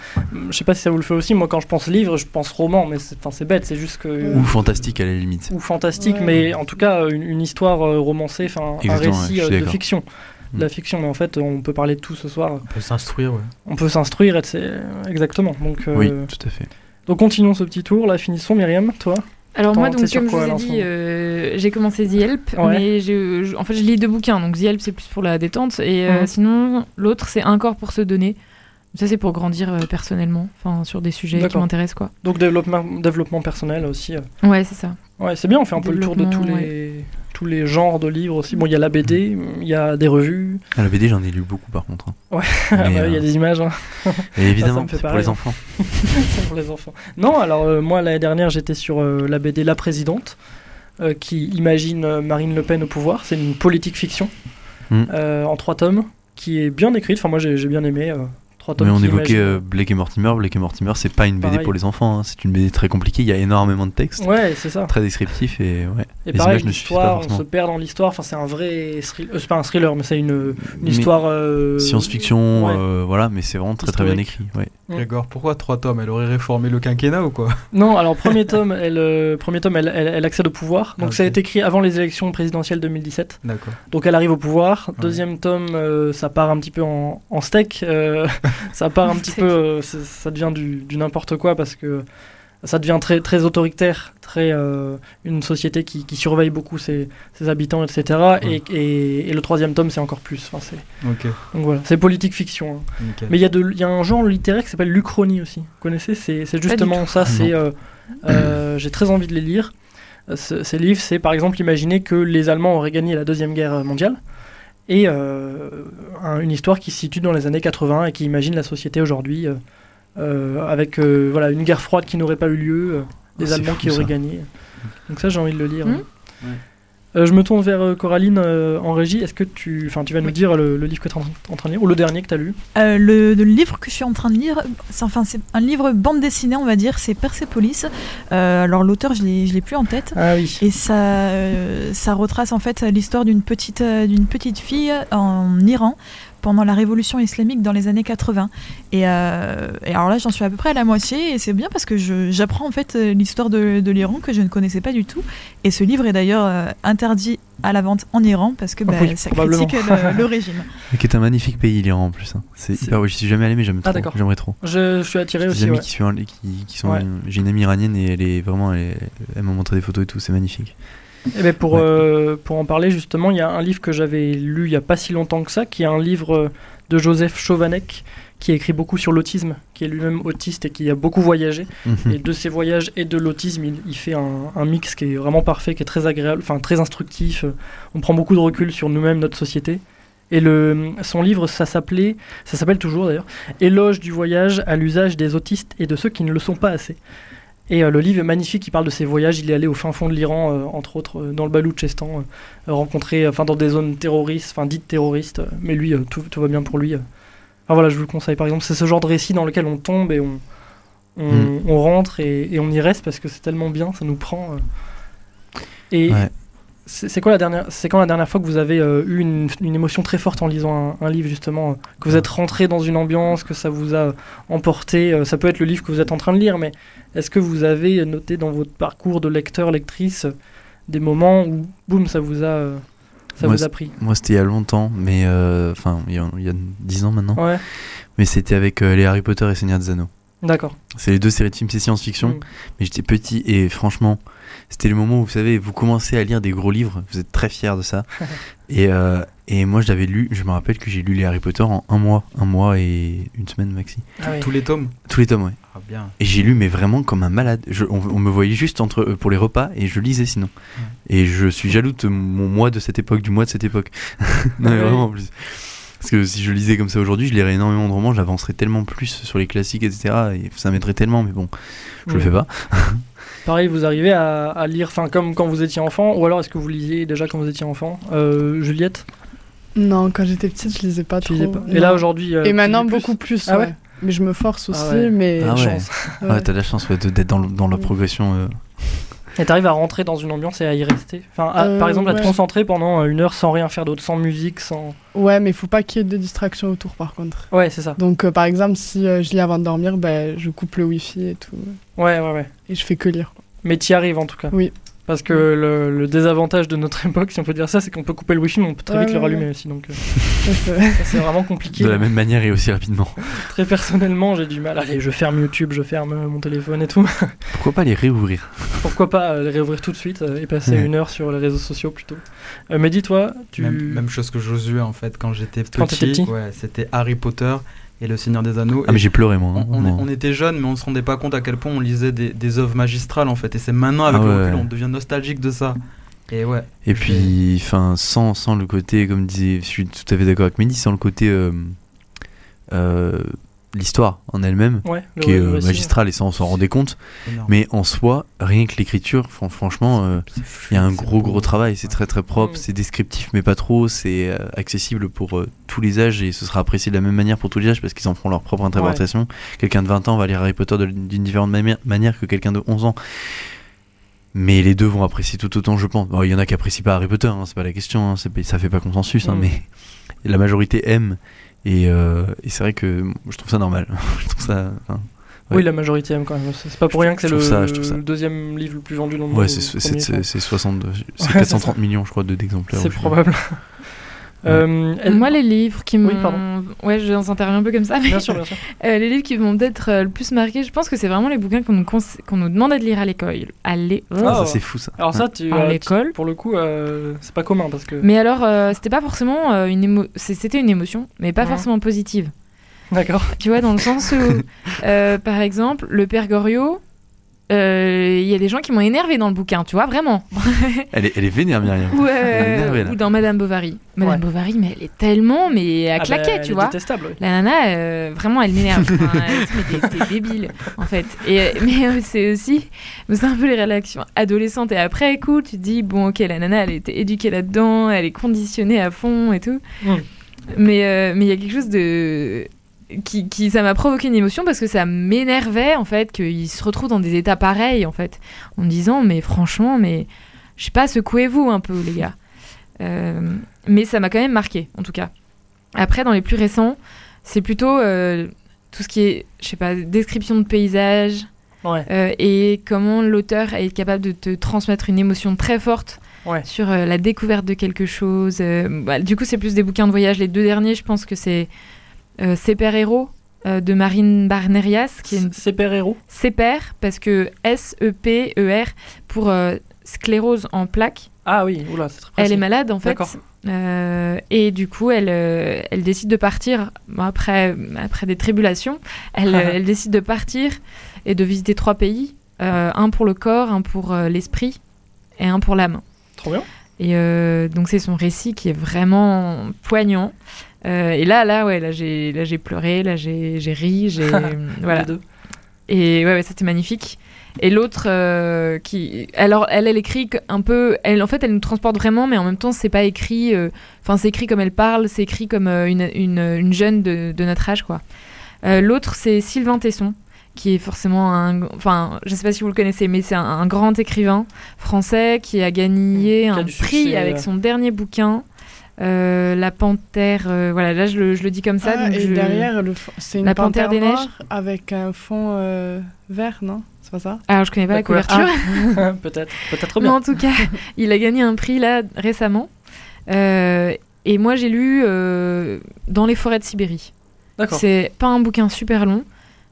je sais pas si ça vous le fait aussi. Moi, quand je pense livre, je pense roman, mais c'est enfin, c'est bête. C'est juste que. Ou fantastique à la limite. ou fantastique, Ouais. mais en tout cas une, une histoire euh, romancée, enfin un récit euh, de fiction. De la fiction, mais en fait on peut parler de tout ce soir. On peut s'instruire, ouais. On peut s'instruire, exactement. Donc, euh, Oui, tout à fait. donc continuons ce petit tour. Là, finissons. Myriam, toi. Alors moi, donc, comme je vous ai dit, euh, j'ai commencé The Help, Ouais. mais je, je- en fait, je lis deux bouquins. Donc The Help, c'est plus pour la détente, et euh, Mhm. sinon, l'autre, c'est Un corps pour se donner. Ça, c'est pour grandir euh, personnellement, enfin, sur des sujets qui m'intéressent, quoi. Donc développement, développement personnel aussi. euh. Ouais, c'est ça. Ouais, c'est bien. On fait un peu le tour de tous les tous les genres de livres aussi. Bon, il y a la BD, il y a des revues, À la BD, j'en ai lu beaucoup par contre. hein. Ouais. Ah bah, il y a euh, des images. hein. Et évidemment, c'est pour les enfants. C'est pour les enfants. Non, alors euh, moi l'année dernière j'étais sur euh, la BD La Présidente euh, qui imagine euh, Marine Le Pen au pouvoir. C'est une politique fiction Mm. euh, en trois tomes qui est bien écrite. Enfin moi j'ai j'ai bien aimé. Trois tomes. Mais on évoquait euh, Blake et Mortimer. Blake et Mortimer, c'est pas une BD Pareil. pour les enfants, hein. c'est une BD très compliquée. Il y a énormément de textes, Ouais, c'est ça. très descriptif et ouais. Et les pareil, images ne suffisent pas l'histoire, on forcément. se perd dans l'histoire. Enfin c'est un vrai thriller. euh, c'est pas un thriller, mais c'est une, histoire. euh, Science-fiction, ouais. euh, voilà, mais c'est vraiment très très bien écrit. Ouais. Grégor, pourquoi trois tomes? Elle aurait réformé le quinquennat ou quoi? Non, alors premier tome, elle, euh, premier tome, elle, elle- elle accède au pouvoir. Donc Ah, ça a été écrit avant les élections présidentielles 2017. D'accord. Donc elle arrive au pouvoir. Ouais. Deuxième tome, euh, ça part un petit peu en, en steak. euh, ça part un petit peu, euh, ça devient du, du n'importe quoi parce que ça devient très, très autoritaire, très euh, une société qui, qui surveille beaucoup ses, ses habitants, etc. Ouais. Et, et- et le troisième tome, c'est encore plus. Enfin, c'est- Ok. donc voilà, c'est politique fiction. hein. Mais il y, a de- il y a un genre littéraire qui s'appelle l'Uchronie aussi. Vous connaissez C'est justement ça. C'est euh, euh, J'ai très envie de les lire. Ce- ces livres, c'est par exemple imaginer que les Allemands auraient gagné la Deuxième Guerre mondiale. Et euh, un- une histoire qui se situe dans les années 80 et qui imagine la société aujourd'hui avec euh, voilà, une guerre froide qui n'aurait pas eu lieu, euh, des Ah, Allemands fou, qui auraient ça. gagné. Donc ça, j'ai envie de le lire. Ouais. Euh, je me tourne vers euh, Coraline euh, en régie. Est-ce que tu, enfin, tu vas nous dire le, le livre que tu es en, en train de lire ou le dernier que tu as lu? Euh, le, le livre que je suis en train de lire, c'est enfin c'est un livre bande dessinée, on va dire, c'est Persepolis. Euh, alors l'auteur, je l'ai je l'ai plus en tête. Ah oui. Et ça, euh, ça retrace en fait l'histoire d'une petite, euh, d'une petite fille en Iran pendant la révolution islamique dans les années 80. Et, euh, et alors là, j'en suis à peu près à la moitié et c'est bien parce que je- j'apprends en fait euh, l'histoire de, de l'Iran que je ne connaissais pas du tout. Et ce livre est d'ailleurs euh, interdit à la vente en Iran parce que Ah bah, oui, ça critique le, le régime. Mais qui est un magnifique pays, l'Iran en plus. hein. C'est hyper. Je suis jamais allé, mais j'aime Ah, trop. J'aimerais trop. Je, je suis attiré J'ai aussi. amis ouais. qui, sont, qui, qui sont. Ouais. J'ai une amie iranienne et elle est vraiment. Elle, elle m'a montré des photos et tout, c'est magnifique. Eh ben, pour, Ouais. euh, pour en parler, justement, il y a un livre que j'avais lu il n'y a pas si longtemps que ça, qui est un livre euh, de Joseph Chauvanec, qui a écrit beaucoup sur l'autisme, qui est lui-même autiste et qui a beaucoup voyagé. Mhm. Et de ses voyages et de l'autisme, il, il fait un, un mix qui est vraiment parfait, qui est très agréable, enfin très instructif. Euh, On prend beaucoup de recul sur nous-mêmes, notre société. Et le, son livre, ça s'appelait, ça s'appelle toujours d'ailleurs, Éloge du voyage à l'usage des autistes et de ceux qui ne le sont pas assez. Et euh, le livre est magnifique, il parle de ses voyages. Il est allé au fin fond de l'Iran, euh, entre autres euh, dans le Baloutchistan, euh, rencontrer, enfin dans des zones terroristes, enfin dites terroristes. mais lui, tout, tout va bien pour lui. Enfin voilà, je vous le conseille. Par exemple, c'est ce genre de récit dans lequel on tombe et on, on, Mm. on rentre et, et on y reste parce que c'est tellement bien, ça nous prend. euh. Et Ouais. C'est quoi la dernière, c'est quand la dernière fois que vous avez euh, eu une, une émotion très forte en lisant un, un livre justement, euh, que vous êtes rentré dans une ambiance, que ça vous a emporté. euh, ça peut être le livre que vous êtes en train de lire, mais est-ce que vous avez noté dans votre parcours de lecteur, lectrice, des moments où, boum, ça vous a, ça Moi, vous a pris? Moi, c'était il y a longtemps, mais. Enfin, il y a- il y a 10 ans maintenant. Ouais, Mais c'était avec les Harry Potter et Seigneur des Anneaux. d'accord. C'est les deux séries de films, c'est science-fiction. Mm. Mais j'étais petit et franchement, c'était le moment où vous savez, vous commencez à lire des gros livres, vous êtes très fiers de ça. et, euh, et moi, je l'avais lu, je me rappelle que j'ai lu les Harry Potter en un mois, un mois et une semaine maxi. Ah oui. Tous les tomes Tous les tomes, ouais. Ah bien. Et j'ai lu, mais vraiment comme un malade. Je- on, on me voyait juste entre, euh, pour les repas et je lisais sinon. Et je suis jaloux de mon mois de cette époque, du mois de cette époque. non, mais Ouais. vraiment en plus. Parce que si je lisais comme ça aujourd'hui, je lirais énormément de romans, j'avancerais tellement plus sur les classiques, etc. Et ça m'aiderait tellement, mais bon, je le Mm. fais pas. Pareil, vous arrivez à, à lire, enfin comme quand vous étiez enfant, ou alors est-ce que vous lisiez déjà quand vous étiez enfant? Euh, Juliette, Non, quand j'étais petite, je lisais pas tu trop. lisais pas. Et Non. là aujourd'hui. euh, Et maintenant, beaucoup plus. Ah ouais? ouais Mais je me force aussi, Ah ouais. mais Ah ouais. chance. Ouais, Ouais. t'as de la chance d'être dans, dans la Oui. progression. euh. Et t'arrives à rentrer dans une ambiance et à y rester. Enfin, à- Euh, par exemple, à te concentrer pendant euh, une heure sans rien faire d'autre, sans musique, sans. Ouais, mais il faut pas qu'il y ait de distractions autour par contre. Ouais, c'est ça. Donc euh, par exemple, si euh, je lis avant de dormir, ben, je coupe le wifi et tout. Ouais, ouais, ouais. Et je fais que lire. Mais t'y arrives en tout cas. Oui. Parce que le, le désavantage de notre époque, si on peut dire ça, c'est qu'on peut couper le wifi, mais on peut très Ouais, vite le rallumer ouais. aussi. Donc euh, Ça, c'est- vraiment compliqué. De la même manière et aussi rapidement. Très personnellement, j'ai du mal. Allez, je ferme YouTube, je ferme euh, mon téléphone et tout. Pourquoi pas les réouvrir? Pourquoi pas euh, les réouvrir tout de suite et passer Ouais. une heure sur les réseaux sociaux plutôt. Euh, mais dis-toi, tu. Même, même chose que Josué en fait quand j'étais Quand t'étais petit. petit? Ouais, c'était Harry Potter et le Seigneur des Anneaux. Ah, mais j'ai pleuré moi. on, hein, on- non. on était jeunes, mais on se rendait pas compte à quel point on lisait des, des œuvres magistrales en fait. Et c'est maintenant avec Ah le recul, on devient nostalgique de ça. Et ouais. Et puis, enfin, sans, sans le côté, comme disait, je suis tout à fait d'accord avec Mehdi, sans le côté euh, euh, l'histoire en elle-même, Ouais, qui est euh, magistrale et ça on s'en rendait compte. énorme. Mais en soi, rien que l'écriture, fran- franchement, euh, il y a un gros gros travail. C'est Ouais. très très propre, Mm. c'est descriptif mais pas trop. C'est euh, accessible pour tous les âges et ce sera apprécié de la même manière pour tous les âges parce qu'ils en feront leur propre interprétation. Quelqu'un de 20 ans va lire Harry Potter d'une différente mani- manière que quelqu'un de 11 ans. Mais les deux vont apprécier tout autant, je pense. Bon, Il y en a qui apprécient pas Harry Potter, hein, c'est pas la question, hein, ça fait pas consensus, hein, Mm. mais la majorité aime. Et, euh, et c'est vrai que je trouve ça normal. je trouve ça. enfin, Ouais. Oui, la majorité aime quand même. C'est pas pour rien que c'est le, ça, deuxième livre le plus vendu dans le monde. Ouais, c'est premier c'est- temps. c'est- c'est 60, c'est Ouais, 430 millions, je crois, de- d'exemplaires. C'est probable. Euh, elle- Moi, les livres qui m'ont. Oui, pardon. Ouais, je interviens un peu comme ça. mais- Bien sûr, bien sûr. Euh, les livres qui m'ont peut-être euh, le plus marqué, je pense que c'est vraiment les bouquins qu'on nous, conse- qu'on nous demandait de lire à l'école. À l'é- Ah, ça c'est fou ça. Alors ça, tu, À euh, l'école. pour le coup, euh, c'est pas commun parce que. Mais alors, euh, c'était pas forcément euh, une émo... C'était une émotion, mais pas Ouais. forcément positive. D'accord. Tu vois, dans le sens où, euh, par exemple, le père Goriot, euh, il y a des gens qui m'ont énervé dans le bouquin, tu vois, vraiment. Elle est, elle est vénère, Myriam. Ou, euh, dans Madame Bovary. Madame Ouais. Bovary, mais elle est tellement, mais à Ah bah, claquer, elle tu vois. détestable, oui. La nana, euh, vraiment, elle m'énerve. Enfin, mais t'es- débile, en fait. Et, euh, mais euh, c'est aussi, c'est un peu les réactions adolescentes. Et après, coup, tu te dis, bon, ok, la nana, elle était éduquée là-dedans, elle est conditionnée à fond et tout. Mm. Mais euh, mais il y a quelque chose de qui, qui ça m'a provoqué une émotion parce que ça m'énervait en fait qu'il se retrouve dans des états pareils en fait en me disant mais franchement mais je sais pas secouez-vous un peu les gars Euh, mais ça m'a quand même marqué en tout cas après dans les plus récents c'est plutôt euh, tout ce qui est je sais pas description de paysage Ouais. euh, et comment l'auteur est capable de te transmettre une émotion très forte Ouais. sur la découverte de quelque chose. bah, du coup, c'est plus des bouquins de voyage. Les deux derniers, je pense que c'est euh, Super Héros euh, de Marine Barnerias, qui est une C'est Père Héros. Parce que S-E-P-E-R pour euh, sclérose en plaques. Ah oui, oula, c'est très Elle est malade en fait. D'accord. Euh, et du coup, elle, euh, elle décide de partir bon, après, après des tribulations. Elle, elle décide de partir et de visiter trois pays euh, un pour le corps, un pour l'esprit et un pour l'âme. Trop bien. Et donc c'est son récit qui est vraiment poignant. Euh, et là, là, ouais, là j'ai, là j'ai pleuré, là j'ai, j'ai ri, j'ai voilà. Et ouais, ouais, ça c'était magnifique. Et l'autre euh, qui, alors elle, elle écrit un peu, elle en fait, elle nous transporte vraiment, mais en même temps, c'est pas écrit. euh, Enfin, c'est écrit comme elle parle, c'est écrit comme une, une, une jeune de, de notre âge, quoi. L'autre, c'est Sylvain Tesson, qui est forcément un, enfin, je sais pas si vous le connaissez, mais c'est un, un grand écrivain français qui a gagné Qui a un prix succès, avec son dernier bouquin. Euh, la panthère, euh, voilà, là je le, je le dis comme ça. Ah, donc et je- derrière, c'est une La Panthère panthère, des Neiges. noire avec un fond euh, vert, non? C'est pas ça? Alors je connais pas la, La couverture. couverture. peut-être, peut-être Mais bien. en tout cas, il a gagné un prix là récemment. Euh, et moi, j'ai lu euh, Dans les forêts de Sibérie. D'accord. C'est pas un bouquin super long,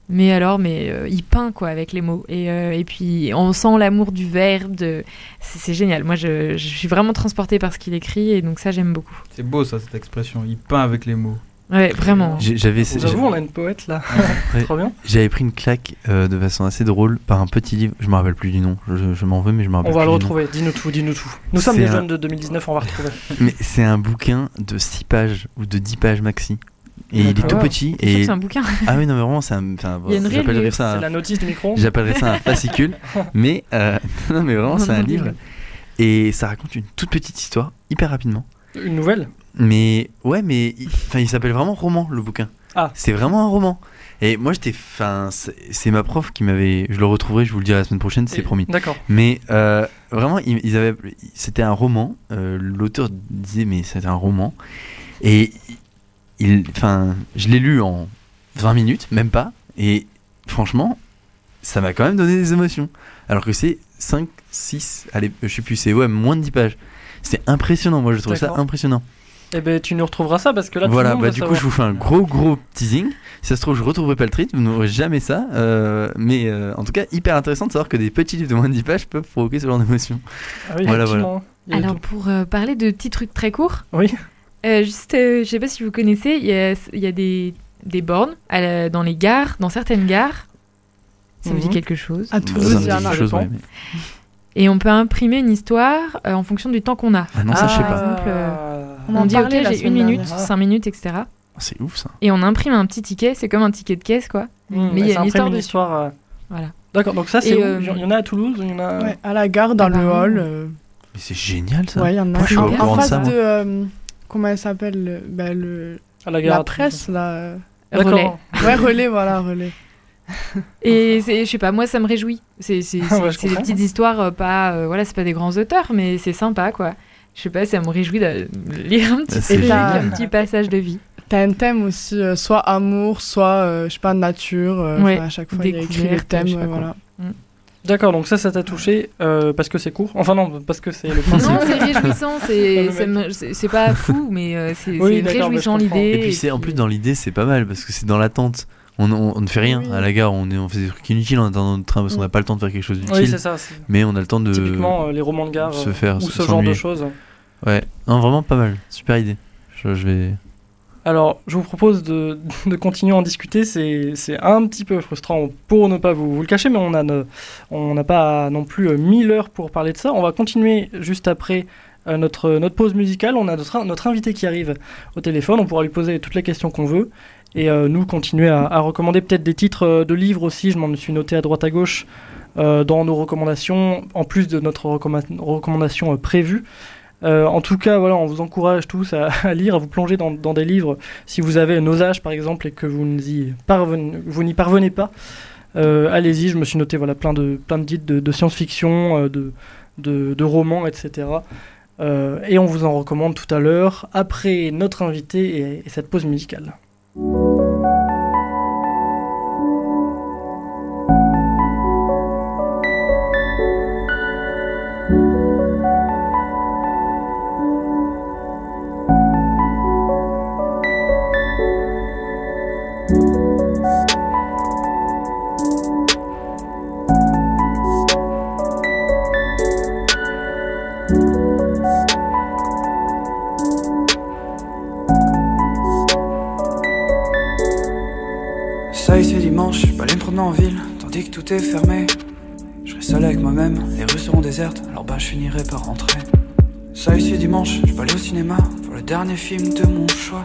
mais alors, mais euh, il peint quoi avec les mots. Et, euh, et puis, on sent l'amour du verbe. de- C'est c'est génial. Moi, je, je suis vraiment transportée par ce qu'il écrit, et donc ça, j'aime beaucoup. C'est beau ça, cette expression. Il peint avec les mots. Ouais, vraiment. J'ai- J'avais J'avoue, on a une poète là. Ouais. Trop bien. j'avais pris une claque euh, de façon assez drôle par un petit livre. Je me rappelle plus du nom. Je, je m'en veux, mais je me rappelle On va plus le retrouver. Dis-nous tout, dis-nous tout. Nous sommes un- jeunes de 2019, on va retrouver. Mais c'est un bouquin de 6 pages ou de 10 pages maxi. Et il est tout petit. Et... c'est un bouquin. Ah oui, non, mais vraiment, c'est un. enfin, Il y a une vraie J'appellerais ça C'est un la notice du micro. J'appellerais ça un fascicule, mais euh, non, mais vraiment, c'est un livre. Et ça raconte une toute petite histoire, hyper rapidement. Une nouvelle? Mais ouais, mais il, enfin, il s'appelle vraiment roman le bouquin. Ah. C'est vraiment un roman. Et moi, j'étais. Enfin, c'est ma prof qui m'avait. Je le retrouverai, je vous le dirai la semaine prochaine, c'est Et- promis. D'accord. Mais euh, vraiment, ils, ils avaient. C'était un roman. euh, L'auteur disait, mais c'était un roman. Et il. Enfin, je l'ai lu en 20 minutes, même pas. Et franchement, ça m'a quand même donné des émotions. Alors que c'est 5, 6, allez, je sais plus, c'est ouais, moins de 10 pages. C'est impressionnant, moi je trouve ça impressionnant. Eh ben, tu nous retrouveras ça parce que là, tout voilà, le monde bah du coup je vous fais un gros gros teasing. Si ça se trouve, je retrouverai pas le titre, vous n'aurez jamais ça. euh, mais euh, en tout cas, hyper intéressant de savoir que des petits livres de moins de 10 pages peuvent provoquer ce genre d'émotion. Ah oui, Voilà, Alors tout. pour euh, parler de petits trucs très courts, Oui. Euh, juste, euh, je sais pas si vous connaissez, il y a, il y a des, des bornes à la- dans les gares, dans certaines gares. Ça vous dit Mhm. quelque chose À Bah, Toulouse, il y en a. ouais, mais- Et on peut imprimer une histoire euh, en fonction du temps qu'on a. Ah non, ça je sais par pas. exemple, On On, en dit ok, parlait la j'ai semaine une minute, dernière. cinq minutes, etc. Ah, C'est ouf ça. Et on imprime un petit ticket, c'est comme un ticket de caisse quoi. Mmh, Mais il y a une histoire une dessus. histoire. euh, Voilà. D'accord, donc ça c'est Et, où? euh, Il y en a à Toulouse il y en a... Ouais, à la gare, dans le Apparemment. hall. euh, Mais c'est génial ça. ouais, il y en a. Moi, je suis En, au en courant de face ça, de. moi. euh, comment elle s'appelle le- bah, le, à la presse, là. euh. Relais. Ouais, relais, voilà, relais. Et je sais pas, moi ça me réjouit. C'est, c'est, Ah c'est- ouais, des petites histoires, euh, pas, euh, voilà, c'est pas des grands auteurs, mais c'est sympa quoi. Je sais pas, ça me réjouit de lire un petit un passage de vie. T'as un thème aussi, euh, soit amour, soit, euh, je sais pas, nature. euh, Ouais, enfin, à chaque fois, il y a écrit pas euh, quoi. D'accord, donc ça, ça t'a touché euh, parce que c'est court. Enfin non, parce que c'est le principe. Non, c'est réjouissant, c'est, pas fou, mais euh, c'est, Oui, réjouissant l'idée. Et puis c'est en plus dans l'idée c'est pas mal parce que c'est dans l'attente. On, on, on ne fait rien Oui. à la gare, on, est, on fait des trucs inutiles en attendant notre train parce qu'on Mm. n'a pas le temps de faire quelque chose Oui, d'utile. c'est ça. mais on a le temps de Typiquement, euh, les romans de gare se faire ou ce genre de choses. Ouais, non vraiment pas mal, super idée. Je, je vais Alors, je vous propose de, de continuer à en discuter. C'est un petit peu frustrant pour ne pas vous, vous le cacher, mais on n'a pas non plus euh, mille heures pour parler de ça. On va continuer juste après euh, notre, notre pause musicale. On a notre, notre invité qui arrive au téléphone. On pourra lui poser toutes les questions qu'on veut. Et euh, nous, continuer à, à recommander peut-être des titres euh, de livres aussi. Je m'en suis noté à droite à gauche euh, dans nos recommandations, en plus de notre recommanda- recommandation euh, prévue. Euh, en tout cas, voilà, on vous encourage tous à, lire, à vous plonger dans, des livres. Si vous avez nos âges, par exemple, et que vous n'y parvenez, pas, euh, allez-y. Je me suis noté voilà, plein de, plein de titres de, science-fiction, euh, de, de, romans, etc. Et on vous en recommande tout à l'heure, après notre invité et, et cette pause musicale. Rentrer. Ça c'est dimanche, je vais aller au cinéma pour le dernier film de mon choix.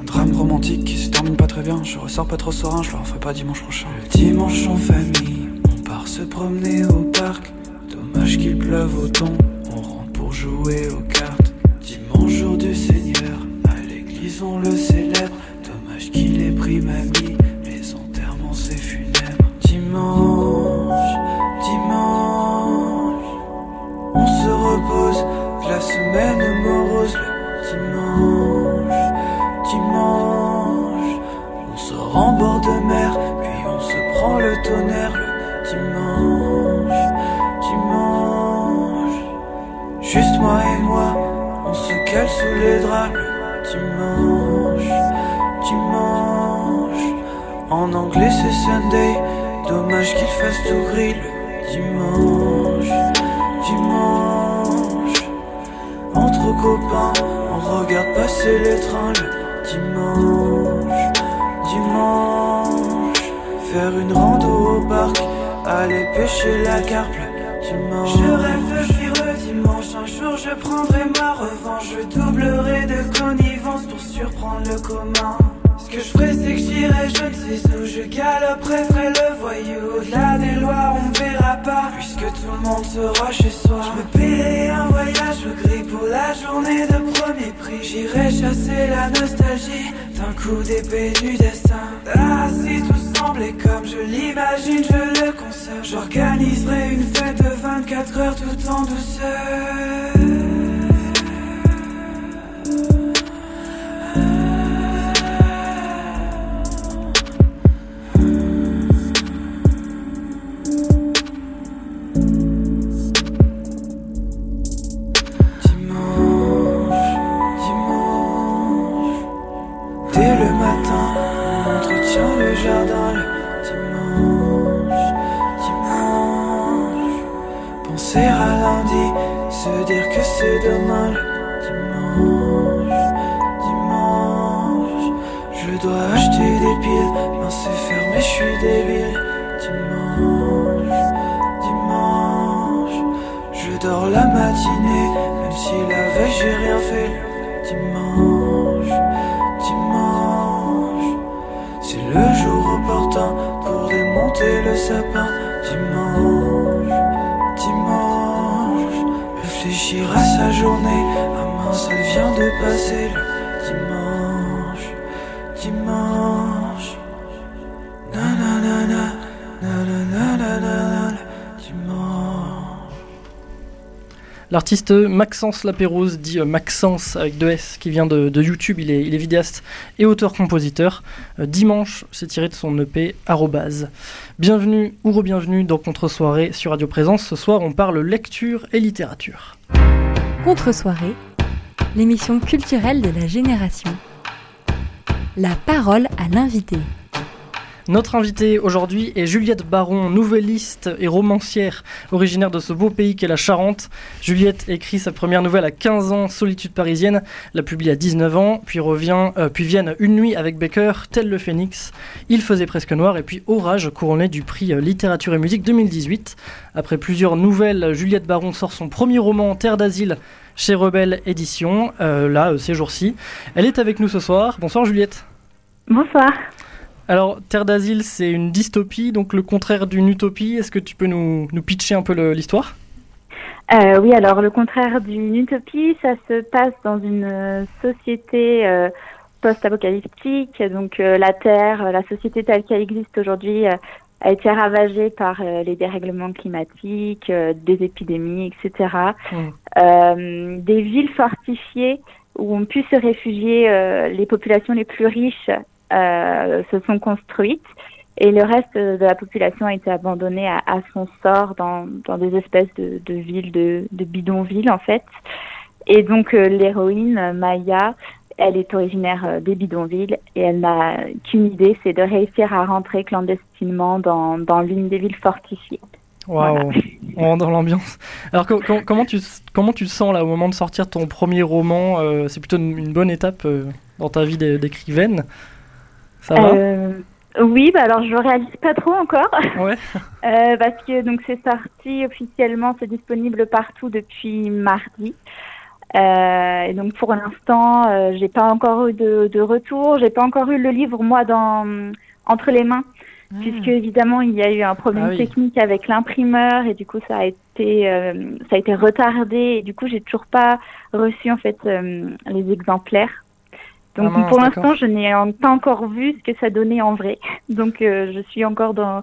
Un drame romantique qui se termine pas très bien, je ressors pas trop serein, je le referai pas dimanche prochain. Le dimanche en famille, on part se promener au parc. Dommage qu'il pleuve autant, on rentre pour jouer aux cartes. Dimanche jour du Seigneur, à l'église on le célèbre. Dommage qu'il ait pris mamie, les juste moi et moi, on se cale sous les draps. Le dimanche, dimanche, en anglais c'est Sunday, dommage qu'il fasse tout gris. Le dimanche, dimanche, entre copains, on regarde passer les trains. Le dimanche, dimanche, faire une rando au parc, aller pêcher la carpe. Le dimanche, je prendrai ma revanche, je doublerai de connivence pour surprendre le commun. Ce que je ferai, c'est que j'irai, je ne sais où, je galoperai, ferai le voyou. Au-delà des lois, on verra pas, puisque tout le monde sera chez soi. Je me paierai un voyage au gris pour la journée de premier prix. J'irai chasser la nostalgie, d'un coup d'épée du destin. Ah, si tout semblait comme je l'imagine, je le conserve. J'organiserai une fête de 24 heures tout en douceur. Je dors la matinée, même si la veille j'ai rien fait. Dimanche, dimanche. C'est le jour opportun pour démonter le sapin. Dimanche, dimanche. Réfléchir à sa journée, ah mince, elle vient de passer. Le L'artiste Maxence Lapérouse, dit euh, Maxence avec deux S, qui vient de, YouTube, il est, il est vidéaste et auteur-compositeur. Euh, dimanche, c'est tiré de son EP Arrobase. Bienvenue ou re-bienvenue dans Contre-soirée sur Radio Présence. Ce soir, on parle lecture et littérature. Contre-soirée, l'émission culturelle de la génération. La parole à l'invité. Notre invitée aujourd'hui est Juliette Baron, nouvelliste et romancière, originaire de ce beau pays qu'est la Charente. Juliette écrit sa première nouvelle à 15 ans, Solitude parisienne, la publie à 19 ans, puis revient, euh, puis Une nuit avec Becker, Tel le phénix, Il faisait presque noir, et puis Orage, couronné du prix euh, Littérature et musique 2018. Après plusieurs nouvelles, Juliette Baron sort son premier roman, Terre d'asile, chez Rebelle Édition, euh, là, ces jours-ci. Elle est avec nous ce soir. Bonsoir Juliette. Bonsoir. Alors, Terre d'asile, c'est une dystopie, donc le contraire d'une utopie. Est-ce que tu peux nous, nous pitcher un peu l'histoire? Euh, oui, alors le contraire d'une utopie, ça se passe dans une euh, société euh, post-apocalyptique. Donc euh, la Terre, la société telle qu'elle existe aujourd'hui, a été ravagée par les dérèglements climatiques, des épidémies, etc. Mm. Euh, des villes fortifiées où ont pu se réfugier les populations les plus riches se sont construites. Et le reste de la population a été abandonné à, à son sort dans, dans des espèces de, de villes, de, de bidonvilles en fait. Et donc euh, l'héroïne euh, Maya, elle est originaire euh, des bidonvilles et elle n'a qu'une idée, c'est de réussir à rentrer clandestinement dans, dans l'une des villes fortifiées. Waouh, on rentre dans l'ambiance. Alors, co- co- comment, tu, comment tu sens là au moment de sortir ton premier roman euh, C'est plutôt une, une bonne étape euh, dans ta vie d'é- d'écrivaine. Ça va Euh, oui, bah alors je réalise pas trop encore. Ouais. Euh, parce que donc c'est sorti officiellement, c'est disponible partout depuis mardi. Euh, et donc pour l'instant, euh, j'ai pas encore eu de, de retour, j'ai pas encore eu le livre moi dans entre les mains, puisque évidemment il y a eu un problème Ah oui. technique avec l'imprimeur et du coup ça a été euh, ça a été retardé et du coup j'ai toujours pas reçu en fait euh, les exemplaires. Donc Ah mince, pour l'instant je n'ai pas encore vu ce que ça donnait en vrai. Donc euh, je suis encore dans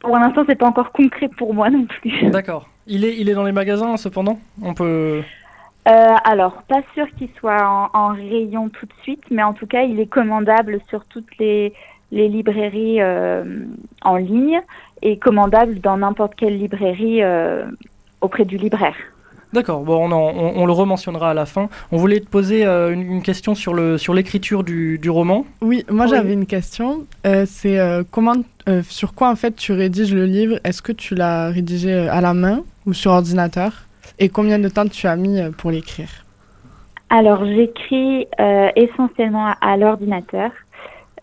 pour l'instant c'est pas encore concret pour moi non plus. D'accord. Il est, il est dans les magasins cependant? On peut. Euh, alors, pas sûr qu'il soit en, en rayon tout de suite, mais en tout cas, il est commandable sur toutes les, les librairies euh, en ligne et commandable dans n'importe quelle librairie auprès du libraire. D'accord, bon, on, en- on, on le rementionnera à la fin. On voulait te poser euh, une, une question sur le sur l'écriture du, du roman. Oui, moi Oui. j'avais une question. Euh, c'est euh, comment, euh, sur quoi en fait tu rédiges le livre? Est-ce que tu l'as rédigé à la main ou sur ordinateur? Et combien de temps tu as mis euh, pour l'écrire? Alors, j'écris euh, essentiellement à, à l'ordinateur.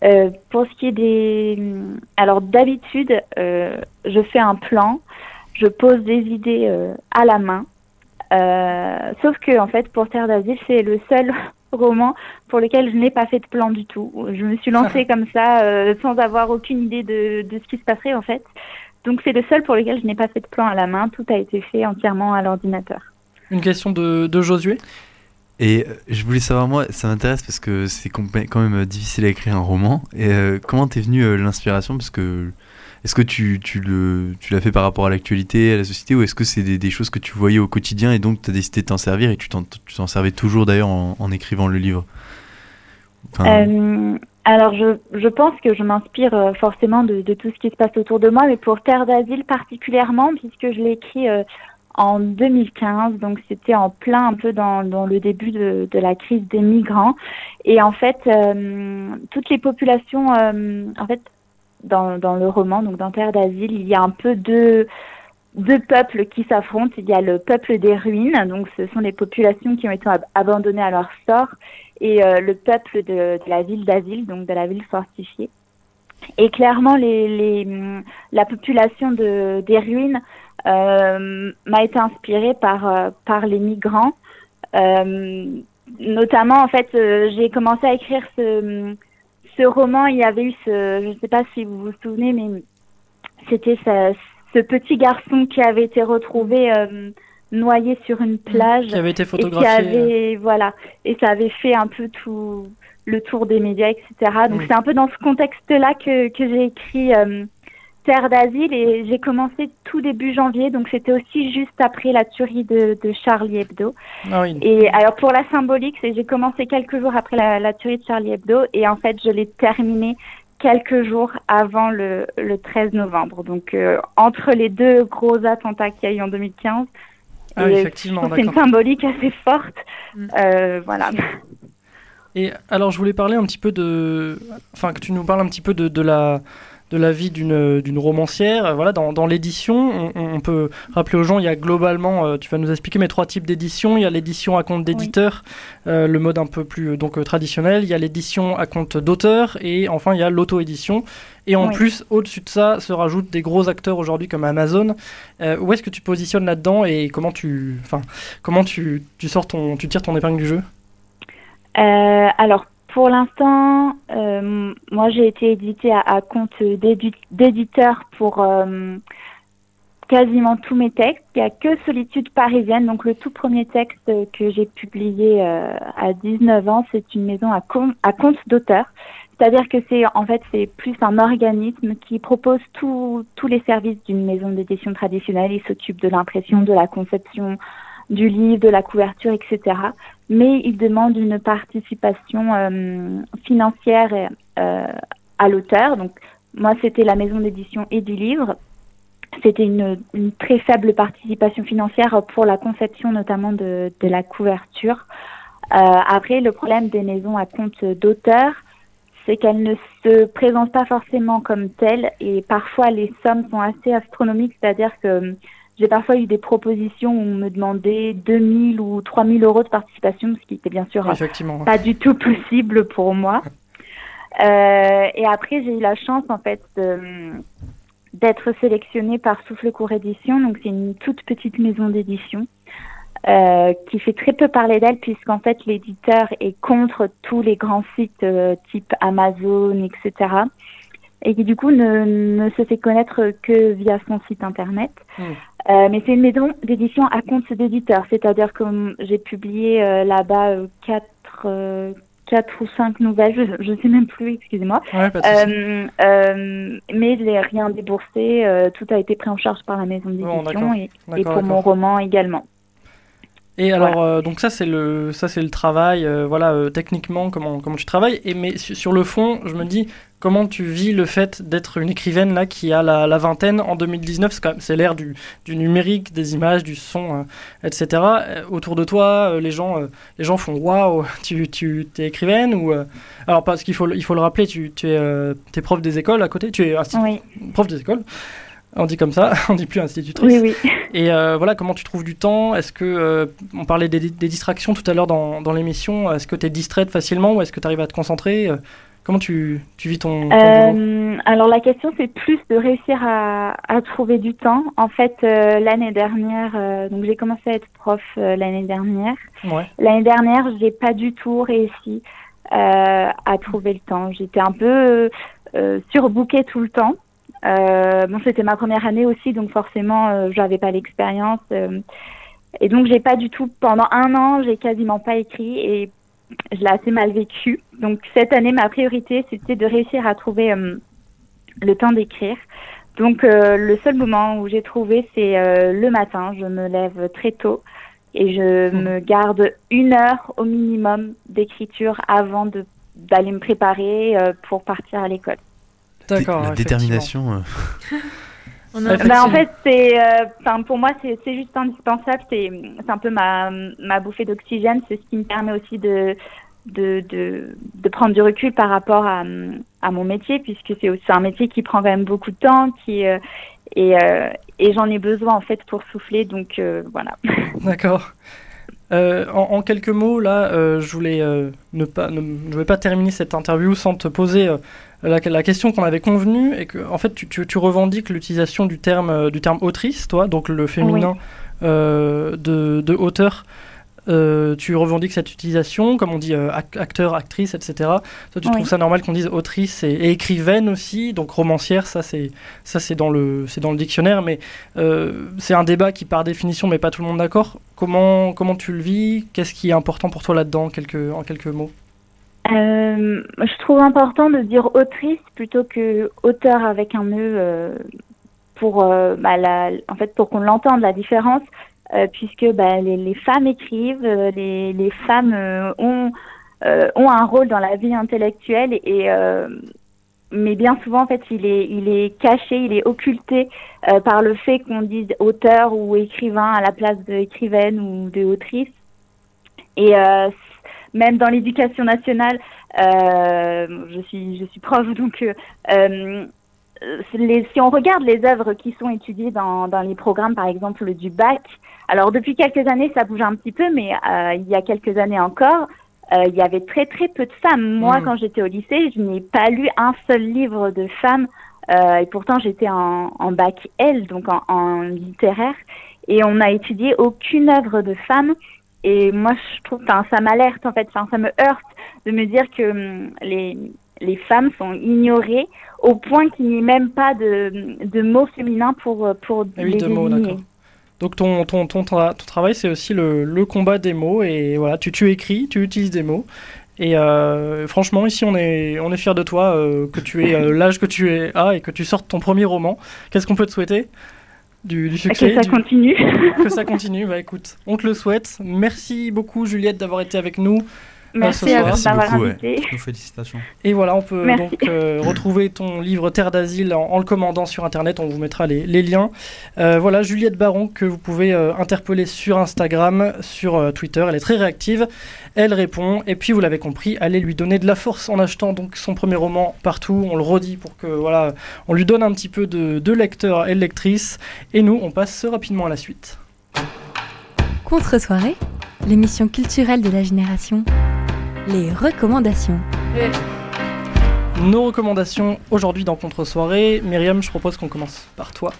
Euh, pour ce qui est des... Alors, d'habitude, euh, je fais un plan, je pose des idées euh, à la main. Euh, sauf que, en fait, pour Terre d'Asile, c'est le seul roman pour lequel je n'ai pas fait de plan du tout. Je me suis lancée comme ça, euh, sans avoir aucune idée de, de ce qui se passerait, en fait. Donc, c'est le seul pour lequel je n'ai pas fait de plan à la main. Tout a été fait entièrement à l'ordinateur. Une question de, de Josué? Et euh, je voulais savoir, moi, ça m'intéresse parce que c'est quand même difficile à écrire un roman. Et euh, comment t'es venue euh, l'inspiration? Parce que est-ce que tu, tu le, tu l'as fait par rapport à l'actualité, à la société, ou est-ce que c'est des, choses que tu voyais au quotidien et donc tu as décidé de t'en servir et tu t'en, servais toujours d'ailleurs en, en écrivant le livre? Euh, alors, je, je pense que je m'inspire euh, forcément de, de tout ce qui se passe autour de moi, mais pour Terre d'Asile particulièrement, puisque je l'ai écrit euh, en 2015, donc c'était en plein un peu dans, dans le début de, de la crise des migrants. Et en fait, toutes les populations, en fait, dans, dans le roman, donc dans Terre d'Asile, il y a un peu deux, deux peuples qui s'affrontent. Il y a le peuple des ruines, donc ce sont les populations qui ont été ab- abandonnées à leur sort, et euh, le peuple de, de la ville d'Asile, donc de la ville fortifiée. Et clairement, les, les, hum, la population de, des ruines euh, m'a été inspirée par, euh, par les migrants. Euh, notamment, en fait, euh, j'ai commencé à écrire ce, ce roman. Il y avait eu ce, je ne sais pas si vous vous souvenez, mais c'était ce, ce petit garçon qui avait été retrouvé euh, noyé sur une plage Qui avait été et qui photographié. euh. avait voilà et ça avait fait un peu tout le tour des médias etc donc Oui. c'est un peu dans ce contexte là que, que j'ai écrit euh, Terre d'asile et j'ai commencé tout début janvier donc c'était aussi juste après la tuerie de, de Charlie Hebdo Ah oui. et alors pour la symbolique c'est j'ai commencé quelques jours après la, la tuerie de Charlie Hebdo et en fait je l'ai terminé quelques jours avant le, le 13 novembre donc euh, entre les deux gros attentats qu'il y a eu en 2015 Ah c'est une symbolique assez forte. Mm. Euh, voilà. Et alors, je voulais parler un petit peu de. Enfin, que tu nous parles un petit peu de, de la de la vie d'une d'une romancière. Euh, Voilà, dans, dans l'édition, on, on peut rappeler aux gens, il y a globalement, euh, tu vas nous expliquer, mais trois types d'édition. Il y a l'édition à compte d'éditeur, euh, le mode un peu plus euh, donc euh, traditionnel. Il y a l'édition à compte d'auteur, et enfin il y a l'auto-édition. Et en Oui. plus, au-dessus de ça, se rajoutent des gros acteurs aujourd'hui comme Amazon. Euh, où est-ce que tu positionnes là-dedans et comment tu, enfin, comment tu, tu sors ton, tu tires ton épingle du jeu? Euh, alors, pour l'instant, euh, moi j'ai été éditée à, compte d'édi- d'éditeur pour euh, quasiment tous mes textes. Il n'y a que Solitude parisienne, donc le tout premier texte que j'ai publié euh, à 19 ans, c'est une maison à, à compte d'auteur. C'est-à-dire que c'est en fait c'est plus un organisme qui propose tous les services d'une maison d'édition traditionnelle. Il s'occupe de l'impression, de la conception du livre, de la couverture, etc. Mais il demande une participation euh, financière euh, à l'auteur. Donc moi c'était la maison d'édition et du livre. C'était une, très faible participation financière pour la conception notamment de, la couverture. Euh, après, le problème des maisons à compte d'auteur, c'est qu'elles ne se présentent pas forcément comme telles et parfois les sommes sont assez astronomiques, c'est-à-dire que j'ai parfois eu des propositions où on me demandait 2000 ou 3000 euros de participation, ce qui était bien sûr Effectivement. pas du tout possible pour moi. Euh, et après, j'ai eu la chance en fait d'être sélectionnée par Souffle Court Édition. Donc, c'est une toute petite maison d'édition euh, qui fait très peu parler d'elle puisqu'en fait, l'éditeur est contre tous les grands sites euh, type Amazon, etc. Et qui du coup ne, ne se fait connaître que via son site internet. Mm. Euh, mais c'est une maison d'édition à compte d'éditeur, c'est-à-dire que j'ai publié euh, là-bas euh, quatre, euh, quatre ou cinq nouvelles, je ne sais même plus, excusez-moi. Ouais. Euh, mais je n'ai rien déboursé, euh, tout a été pris en charge par la maison d'édition et, et pour mon roman également. Et alors, euh, donc ça c'est le, ça c'est le travail, euh, voilà, euh, techniquement comment comment tu travailles. Et mais su- sur le fond, je me dis comment tu vis le fait d'être une écrivaine là qui a la, la vingtaine en 2019. C'est quand même- c'est l'ère du, du numérique, des images, du son, etc. Autour de toi, les gens, les gens font waouh, tu tu t'es écrivaine ou alors parce qu'il faut le- il faut le rappeler, tu tu es prof des écoles à côté, tu es Oui, prof des écoles. On dit comme ça, on dit plus institutrice. oui, oui. Et euh, voilà, comment tu trouves du temps? Est-ce que, euh, on parlait des, des distractions tout à l'heure dans, dans l'émission, est-ce que tu es distraite facilement ou est-ce que tu arrives à te concentrer? Euh, Comment tu, tu vis ton, Euh, alors la question c'est plus de réussir à, à trouver du temps. En fait, euh, l'année dernière, euh, donc j'ai commencé à être prof l'année dernière. Ouais. L'année dernière, j'ai pas du tout réussi à trouver le temps. J'étais un peu surbookée tout le temps. Euh, bon, c'était ma première année aussi, donc forcément, euh, j'avais pas l'expérience. euh, Et donc, j'ai pas du tout, pendant un an, j'ai quasiment pas écrit et je l'ai assez mal vécu. Donc, cette année, ma priorité, c'était de réussir à trouver euh, le temps d'écrire. Donc, euh, le seul moment où j'ai trouvé, c'est euh, le matin. Je me lève très tôt et je Hmm. me garde une heure au minimum d'écriture avant de d'aller me préparer euh, pour partir à l'école. D'accord. La détermination. euh, On a- Bah, en fait, c'est, euh, pour moi, c'est juste indispensable. C'est un peu ma, ma bouffée d'oxygène. C'est ce qui me permet aussi de, de, de, de prendre du recul par rapport à, à mon métier, puisque c'est aussi un métier qui prend quand même beaucoup de temps, qui, euh, et, euh, et j'en ai besoin en fait pour souffler. Donc euh, voilà. D'accord. Euh, en, en quelques mots, là, euh, je voulais euh, ne pas, ne, je vais pas terminer cette interview sans te poser euh, la, la question qu'on avait convenue et que, en fait, tu, tu, tu revendiques l'utilisation du terme, euh, du terme autrice, toi, donc le féminin euh, de, de auteur. Euh, tu revendiques cette utilisation, comme on dit euh, ac- acteur, actrice, etc. Toi, tu Oui. trouves ça normal qu'on dise autrice et, et écrivaine aussi, donc romancière, ça c'est ça c'est dans le c'est dans le dictionnaire, mais euh, c'est un débat qui par définition met pas tout le monde d'accord. Comment comment tu le vis? Qu'est-ce qui est important pour toi là-dedans, quelques en quelques mots Euh, je trouve important de dire autrice plutôt que auteur avec un e euh, pour euh, bah, la, en fait pour qu'on l'entende la différence euh, puisque bah, les, les femmes écrivent les, les femmes ont ont un rôle dans la vie intellectuelle et euh, mais bien souvent en fait il est il est caché il est occulté par le fait qu'on dise auteur ou écrivain à la place de écrivaine ou de autrice. Et même dans l'éducation nationale, euh, je suis je suis prof donc euh, euh, les, si on regarde les œuvres qui sont étudiées dans, dans les programmes par exemple du bac, alors depuis quelques années ça bouge un petit peu, mais euh, il y a quelques années encore, euh, il y avait très très peu de femmes. Moi Mm. quand j'étais au lycée, je n'ai pas lu un seul livre de femmes euh, et pourtant j'étais en, en bac L donc en, en littéraire et on n'a étudié aucune œuvre de femme. Et moi, je trouve, ça m'alerte en fait, ça me heurte de me dire que hum, les, les femmes sont ignorées au point qu'il n'y ait même pas de, de mots féminins pour, euh, pour Ah oui, les deux mots. Donc ton, ton, ton, tra- ton travail, c'est aussi le, le combat des mots. Et voilà, tu, tu écris, tu utilises des mots. Et euh, franchement, ici, on est, on est fiers de toi, euh, que tu aies euh, l'âge que tu es, as et que tu sortes ton premier roman. Qu'est-ce qu'on peut te souhaiter? Du, du succès que ça du- continue. que ça continue. Bah écoute, on te le souhaite. Merci beaucoup, Juliette, d'avoir été avec nous. Merci à vous d'avoir invité. Félicitations. Et voilà, on peut Merci. donc euh, retrouver ton livre Terre d'asile en, en le commandant sur internet. On vous mettra les, les liens. Euh, voilà, Juliette Baron, que vous pouvez euh, interpeller sur Instagram, sur euh, Twitter. Elle est très réactive. Elle répond. Et puis, vous l'avez compris, allez lui donner de la force en achetant donc son premier roman partout. On le redit pour que voilà, on lui donne un petit peu de, de lecteur et de lectrice. Et nous, on passe rapidement à la suite. Contre-soirée, l'émission culturelle de la génération. Les recommandations. Nos recommandations aujourd'hui dans Contre-soirée. Myriam, je propose qu'on commence par toi.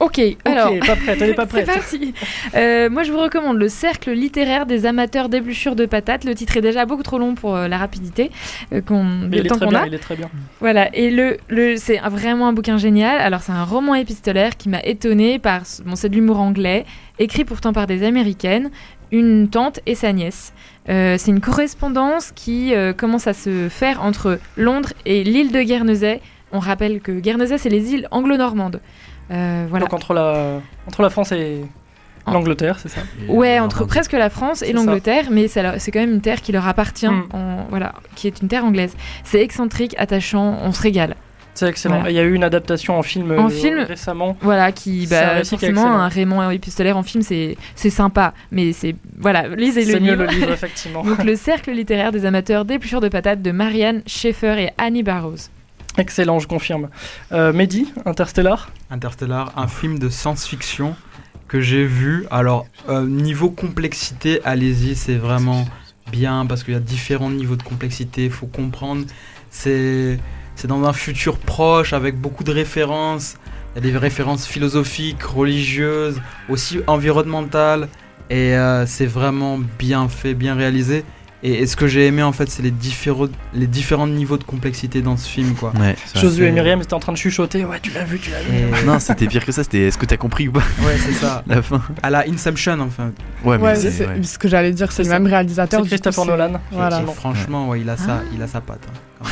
Ok, Ok, alors. pas prête, elle est pas C'est prête. parti. Euh, moi, je vous recommande le cercle littéraire des amateurs d'ébluchures de patates. Le titre est déjà beaucoup trop long pour euh, la rapidité euh, qu'on, le temps qu'on a. il est très bien. Voilà, et le, le, c'est vraiment un bouquin génial. Alors, c'est un roman épistolaire qui m'a étonnée par. Bon, c'est de l'humour anglais, écrit pourtant par des américaines, une tante et sa nièce. Euh, c'est une correspondance qui commence à se faire entre Londres et l'île de Guernesey. On rappelle que Guernesey, c'est les îles anglo-normandes. Euh, voilà. Donc entre la, entre la France et En- l'Angleterre, c'est ça Ouais, entre presque la France et l'Angleterre, mais c'est quand même une terre qui leur appartient, Mm. en- voilà, qui est une terre anglaise. C'est excentrique, attachant, on se régale. C'est excellent. Voilà. Il y a eu une adaptation en film, En euh, film récemment. Voilà, qui, C'est un bah, forcément, excellent. un Raymond épistolaire en film, c'est sympa, mais c'est voilà, lisez le C'est mieux livre. le livre, effectivement. Donc le cercle littéraire des amateurs d'épluchures de patates de Marianne Schaeffer et Annie Barrows. Excellent, je confirme. Euh, Mehdi, Interstellar Interstellar, un film de science-fiction que j'ai vu. Alors, euh, niveau complexité, allez-y, c'est vraiment bien parce qu'il y a différents niveaux de complexité, il faut comprendre. C'est dans un futur proche avec beaucoup de références. Il y a des références philosophiques, religieuses, aussi environnementales. Et euh, c'est vraiment bien fait, bien réalisé. Et, et ce que j'ai aimé en fait, c'est les différents, les différents niveaux de complexité dans ce film, quoi. Ouais. Josué et Myriam étaient en train de chuchoter. Ouais, tu l'as vu, tu l'as vu. Et- Non, c'était pire que ça, c'était est-ce que t'as compris ou pas? Ouais, c'est ça. la fin À la Inception, enfin. Ouais, mais Ouais, c'est- c'est ouais. ce que j'allais dire, c'est le même réalisateur. C'est coup, Christopher Nolan. Voilà. Franchement, ouais, il a ça, Ah. il a sa patte. hein.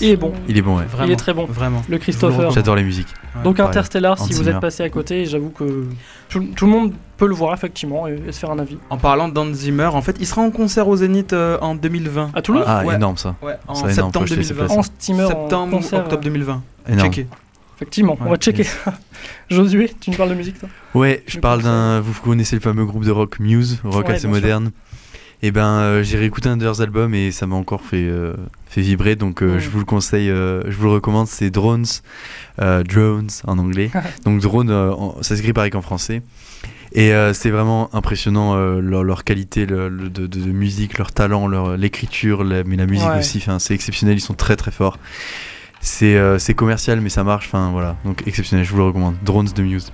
Il est bon. Il est bon, ouais. Vraiment, Il est très bon. Vraiment. Le Christopher. J'adore les musiques. Ouais, Donc pareil. Interstellar, si vous êtes passé à côté, j'avoue que tout, tout le monde peut le voir effectivement et, et se faire un avis. En parlant d'Hans Zimmer, en fait, il sera en concert au Zénith euh, en 2020. À Toulouse Ah, Ouais. énorme ça. Ouais, en Ça, septembre acheter ses 2020. places. En steamer, en Septembre ou concert, octobre euh, 2020. Énorme. Checké. Effectivement, on va checker. yes. Josué, tu nous parles de musique toi? Ouais, je Le parle d'un. Vous connaissez le fameux groupe de rock Muse, rock Ouais, assez moderne. Et ben, euh, j'ai réécouté un de leurs albums et ça m'a encore fait, euh, fait vibrer. Donc, euh, Mm. je vous le conseille, euh, je vous le recommande. C'est Drones, euh, Drones en anglais. donc, Drone, euh, en- ça s'écrit pareil qu'en français. Et euh, c'est vraiment impressionnant euh, leur, leur qualité le- le- de, de- de musique, leur talent, leur l'écriture, la- mais la musique Ouais. aussi. C'est exceptionnel. Ils sont très très forts. C'est euh, c'est commercial, mais ça marche. Enfin, voilà. Donc, exceptionnel. Je vous le recommande. Drones de Muse.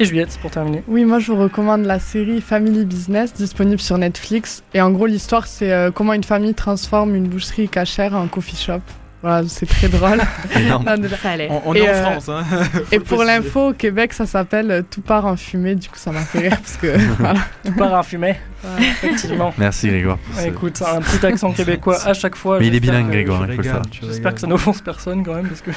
Et Juliette, pour terminer. Oui, moi je vous recommande la série Family Business disponible sur Netflix. Et en gros, l'histoire c'est euh, comment une famille transforme une boucherie cachère en coffee shop. Voilà, c'est très drôle. Énorme. Non, déjà. Ça allait. On, on Et, est en euh, France. Hein. Et pour l'info, au Québec, ça s'appelle euh, Tout part en fumée. Du coup, ça m'a fait rire parce que voilà. Tu pars à fumer, effectivement. Merci Grégoire. pour ce- Écoute, un petit accent québécois à chaque fois. Mais il est j'espère bilingue, que- Grégoire, il faut J'espère que ça n'offense personne quand même, parce que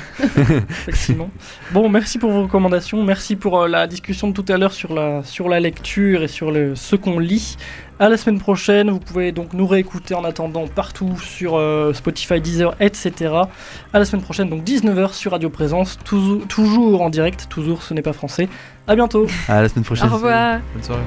effectivement. Bon, merci pour vos recommandations, merci pour euh, la discussion de tout à l'heure sur la sur la lecture et sur le ce qu'on lit. À la semaine prochaine, vous pouvez donc nous réécouter en attendant partout sur euh, Spotify, Deezer, etc. À la semaine prochaine, donc 19h sur Radio Présence, toujours, toujours en direct, toujours ce n'est pas français. À bientôt. À la semaine prochaine. Au revoir. Bonne soirée.